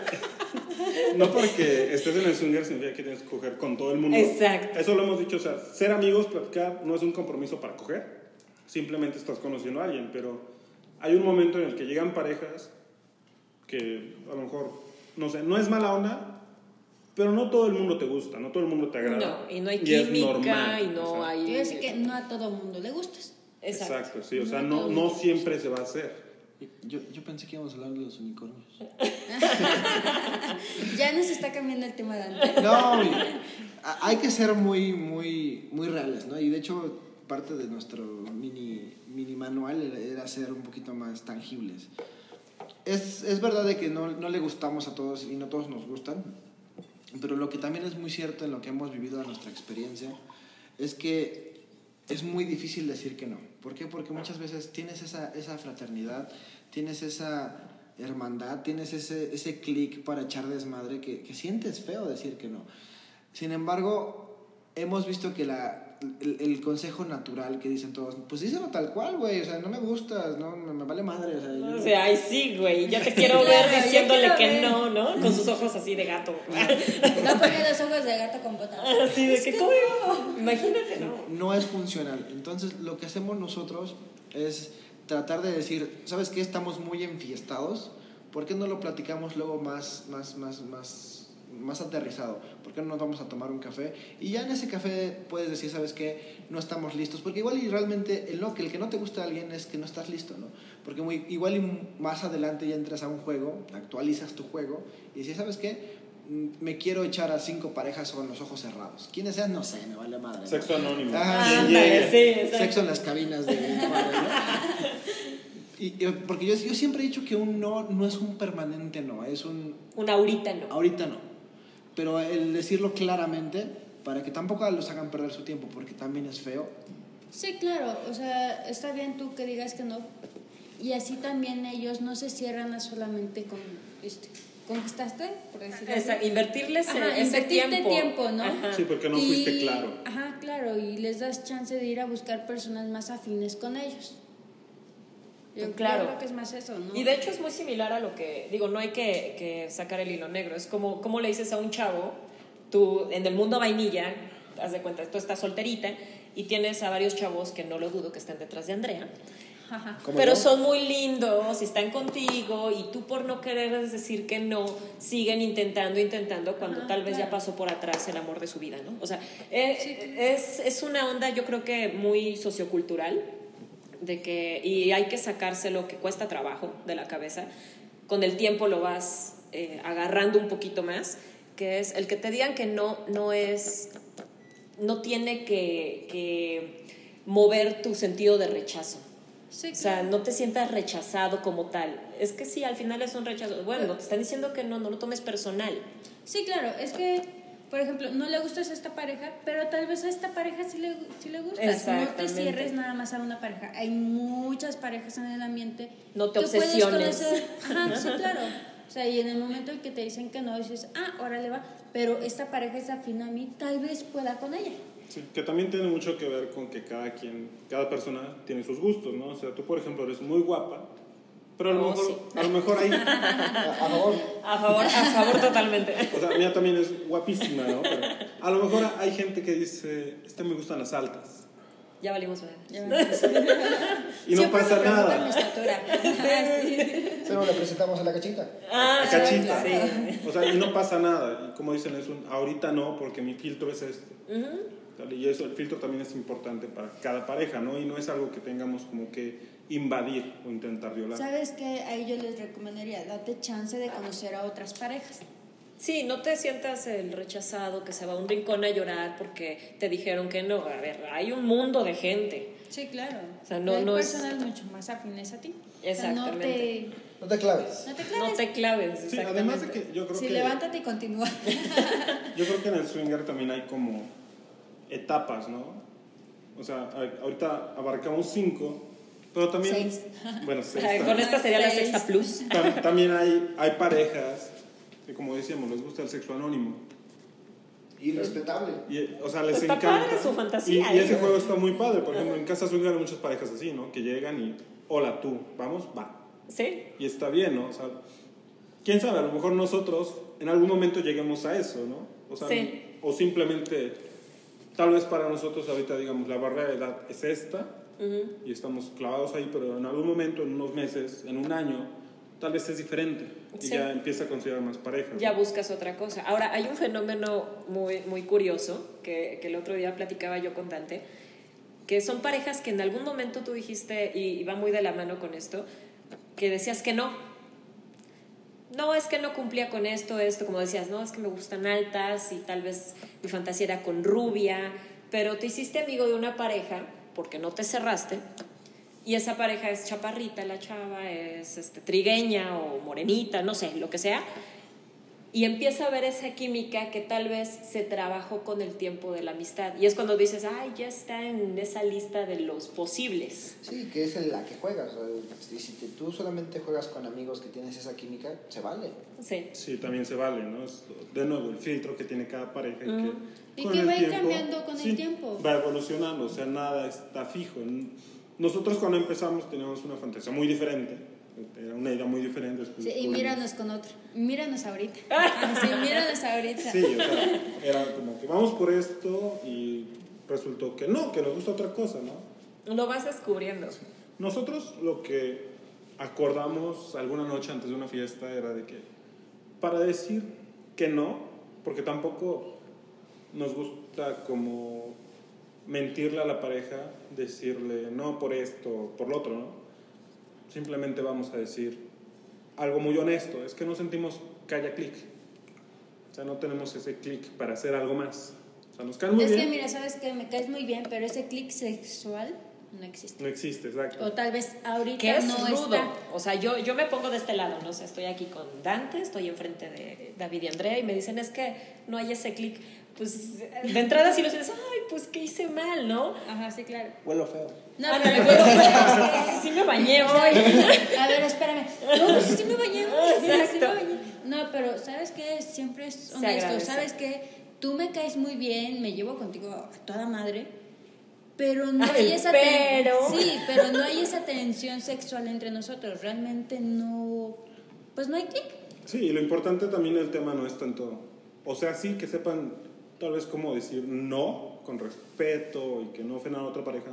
no porque estés en el swinger significa que tienes que coger con todo el mundo. Exacto. Eso lo hemos dicho, o sea, ser amigos, platicar no es un compromiso para coger. Simplemente estás conociendo a alguien, pero hay un momento en el que llegan parejas que a lo mejor no sé, no es mala onda, pero no todo el mundo te gusta, no todo el mundo te agrada. No, y no hay es química normal, y no o sea, hay... Quiero decir que no a todo mundo le gustas. Exacto. Exacto, sí, o sea, No no, el no siempre se va a hacer. Yo, yo pensé que íbamos a hablar de los unicornios. Ya nos está cambiando el tema de antes. No. A- hay que ser muy, muy, muy reales, ¿no? Y de hecho, parte de nuestro mini, mini manual era, era ser un poquito más tangibles. Es, es verdad de que no, no le gustamos a todos y no todos nos gustan, pero lo que también es muy cierto en lo que hemos vivido en nuestra experiencia es que es muy difícil decir que no. ¿Por qué? Porque muchas veces tienes esa, esa fraternidad, tienes esa hermandad, tienes ese, ese clic para echar desmadre que, que sientes feo decir que no. Sin embargo, hemos visto que la, el, el consejo natural que dicen todos, pues díselo tal cual, güey, o sea, no me gustas, no, me, me vale madre, o sea, yo- O sea, ay sí, güey, ya te quiero ver diciéndole quiero que ver. no, ¿no? Con sus ojos así de gato. No ponía los ojos de gato con botas. Así de que, ¿cómo? Imagínate, ¿no? no es funcional. Entonces, lo que hacemos nosotros es tratar de decir, ¿sabes qué? Estamos muy enfiestados. ¿Por qué no lo platicamos luego más, más, más, más, más aterrizado? ¿Por qué no nos vamos a tomar un café? Y ya en ese café puedes decir, ¿sabes qué? No estamos listos. Porque igual y realmente el, no, que el que no te gusta a alguien es que no estás listo, ¿no? Porque muy, igual y más adelante ya entras a un juego, actualizas tu juego y dices, ¿sabes qué? Mm, Me quiero echar a cinco parejas con los ojos cerrados. ¿Quiénes sean? No sé, me vale madre. ¿no? Sexo anónimo. Ah, ¿Quién Ándale, llega? sí. Sexo en las cabinas de madre, ¿no? Y, y porque yo, yo siempre he dicho que un no no es un permanente no, es un Una ahorita no. ahorita no. Pero el decirlo claramente para que tampoco los hagan perder su tiempo, porque también es feo. Sí, claro, o sea, está bien tú que digas que no. Y así también ellos no se cierran a solamente con, este, conquistaste, por decirlo así. Esa- invertirles Ajá, ese invertirte tiempo. tiempo, ¿no? Ajá. Sí, porque no Y- fuiste claro. Ajá, claro, y les das chance de ir a buscar personas más afines con ellos. Yo, yo Claro. creo que es más eso, ¿no? Y de hecho es muy similar a lo que, digo, no hay que, que sacar el hilo negro, es como, como le dices a un chavo, tú en el mundo vainilla, haz de cuenta, tú estás solterita y tienes a varios chavos que no lo dudo que estén detrás de Andrea. Pero yo. son muy lindos y están contigo y tú por no querer decir que no, siguen intentando, intentando cuando Ajá, tal vez ya pasó por atrás el amor de su vida, ¿no? O sea, eh, es, es una onda yo creo que muy sociocultural de que, y hay que sacárselo que cuesta trabajo de la cabeza, con el tiempo lo vas eh, agarrando un poquito más, que es el que te digan que no, no es, no tiene que, que mover tu sentido de rechazo. Sí, O sea, no te sientas rechazado como tal. Es que sí, al final es un rechazo. Bueno, te están diciendo que no, no lo tomes personal. Sí, claro, es que, por ejemplo, no le gustas a esta pareja, pero tal vez a esta pareja sí le, sí le gustas. No te cierres nada más a una pareja. Hay muchas parejas en el ambiente. No te que puedes obsesiones. conocer. Ajá, sí, claro. O sea, y en el momento en que te dicen que no, dices, ah, órale va, pero esta pareja es afín a mí, tal vez pueda con ella. Sí, que también tiene mucho que ver con que cada quien, cada persona tiene sus gustos, ¿no? O sea, tú, por ejemplo, eres muy guapa, pero a lo, Oh, mejor, sí. a lo mejor ahí, A, a favor. A favor, a favor totalmente. o sea, mía también es guapísima, ¿no? Pero a lo mejor hay gente que dice, este me gustan las altas. Ya valimos me entiendes. Y no Siempre pasa me nada. sí. Pero le presentamos a la cachita. Ah, La sí, cachita. sí. O sea, y no pasa nada. Y como dicen, es un, ahorita no, porque mi filtro es este. Y eso, el filtro también es importante para cada pareja, ¿no? Y no es algo que tengamos como que invadir o intentar violar. ¿Sabes qué? Ahí yo les recomendaría, date chance de conocer a otras parejas. Sí, no te sientas el rechazado que se va a un rincón a llorar porque te dijeron que no. A ver, hay un mundo de gente. Sí, claro. O sea, no- Hay no es- personas mucho más afines a ti. O sea, Exactamente. No te claves. no te, no te claves. No te claves. Sí, exactamente. además de que yo creo Sí, que levántate y continúa. yo creo que en el swinger también hay como etapas, ¿no? O sea, ahorita abarcamos cinco, pero también Seis. bueno, seis, tam- Con esta sería la Seis. sexta plus. tam- también hay hay parejas que como decíamos, les gusta el sexo anónimo. Irrespetable. Y, o sea, les Está encanta. padre su fantasía, Y, y ese juego está muy padre. Por ejemplo, en casa swinger hay muchas parejas así, ¿no? Que llegan y, hola tú, vamos, va. ¿Sí? Y está bien, ¿no? O sea, quién sabe, a lo mejor nosotros en algún momento lleguemos a eso, ¿no? O sea, Sí. o simplemente, tal vez para nosotros ahorita, digamos, la barrera de edad es esta Y estamos clavados ahí, pero en algún momento, en unos meses, en un año, tal vez es diferente y Sí. ya empieza a considerar más parejas. ya ¿no? buscas otra cosa. Ahora, hay un fenómeno muy, muy curioso que, que el otro día platicaba yo con Dante, que son parejas que en algún momento tú dijiste, y, y va muy de la mano con esto, que decías que no. No, es que no cumplía con esto, esto, como decías, no, es que me gustan altas y tal vez mi fantasía era con rubia, pero te hiciste amigo de una pareja porque no te cerraste y esa pareja es chaparrita, la chava es este, trigueña o morenita, no sé, lo que sea. Y empieza a ver esa química que tal vez se trabajó con el tiempo de la amistad. Y es cuando dices, ay, ya está en esa lista de los posibles. Sí, que es en la que juegas. Si te- tú solamente juegas con amigos que tienes esa química, se vale. Sí. Sí, también se vale, ¿no? Es, de nuevo, el filtro que tiene cada pareja y Ujú. que... Y con que el va a ir tiempo- cambiando con el sí, tiempo. Va evolucionando, o sea, nada está fijo. Nosotros cuando empezamos teníamos una fantasía muy diferente, era una idea muy diferente. Sí, y míranos con otro. Míranos ahorita. Ah, Sí, míranos ahorita. Sí, o sea, era como que vamos por esto y resultó que no, que nos gusta otra cosa, ¿no? Lo vas descubriendo. Nosotros lo que acordamos alguna noche antes de una fiesta era de que para decir que no, porque tampoco nos gusta como mentirle a la pareja, decirle no por esto, por lo otro, ¿no? Simplemente vamos a decir algo muy honesto, es que no sentimos que haya clic. O sea, no tenemos ese clic para hacer algo más. O sea, nos cae muy Es bien. que mira, sabes que me caes muy bien, pero ese clic sexual no existe. No existe, exacto. O tal vez ahorita Que es no rudo. está. O sea, yo, yo me pongo de este lado, no sé, estoy aquí con Dante, estoy enfrente de David y Andrea y me dicen, es que no hay ese clic. Pues de entrada sí los dices, ay, pues que hice mal, ¿no? Ajá, sí, claro. Huelo feo. No, Ándale, pero bueno, pues, sí me bañé hoy. A ver, espérame. No, pues sí me bañé. sí, sí me bañé. No, pero ¿sabes qué? Siempre es honesto. ¿Sabes qué? Tú me caes muy bien, me llevo contigo a toda madre. Pero no Ay, hay esa pero. Sí, pero no hay esa tensión sexual entre nosotros. Realmente no. Pues no hay clic. Sí, y lo importante también del tema no es tanto, o sea, sí que sepan tal vez cómo decir no, con respeto y que no ofendan a otra pareja,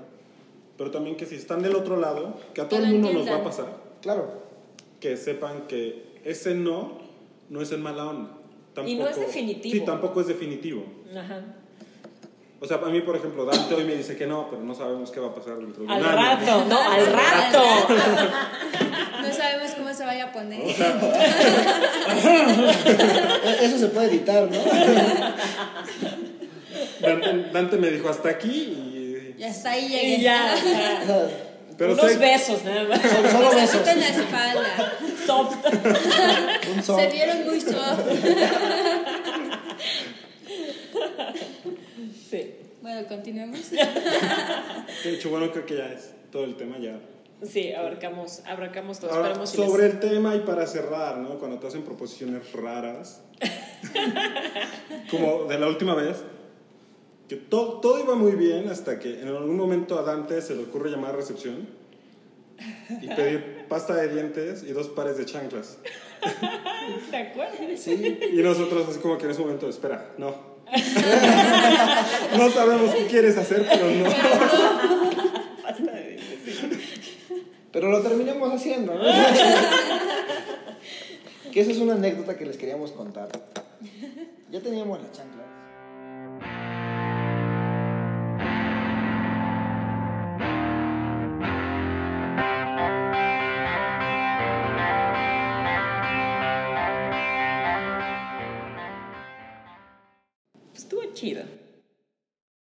pero también que si están del otro lado, que a Que todo el mundo nos va a entiendan. pasar, Claro. que sepan que ese no no es en mala onda. Y no es definitivo. Sí, tampoco es definitivo. Ajá. O sea, a mí, por ejemplo, Dante hoy me dice que no, pero no sabemos qué va a pasar dentro de un Al año. rato, no, al rato. No sabemos cómo se vaya a poner. Eso se puede editar, ¿no? Dante, Dante me dijo hasta aquí y... Ya está ahí llegué. Y ya, Pero unos sé- besos nada más. Solo besos. Besito en la espalda. Soft. Un. Se vieron muy soft. Sí. Bueno, continuemos. De hecho, bueno, creo que ya es todo el tema ya. Sí, abarcamos, abarcamos todo. Ahora, sobre les- el tema y para cerrar, ¿no? Cuando te hacen proposiciones raras, como de la última vez, que to- todo iba muy bien hasta que en algún momento a Dante se le ocurre llamar a recepción y pedir pasta de dientes y dos pares de chanclas. ¿Te acuerdas? Sí. Y nosotros así como que en ese momento, espera, no. no sabemos qué quieres hacer, pero no. Pero lo terminamos haciendo, ¿no? que esa es una anécdota que les queríamos contar. Ya teníamos la chancla.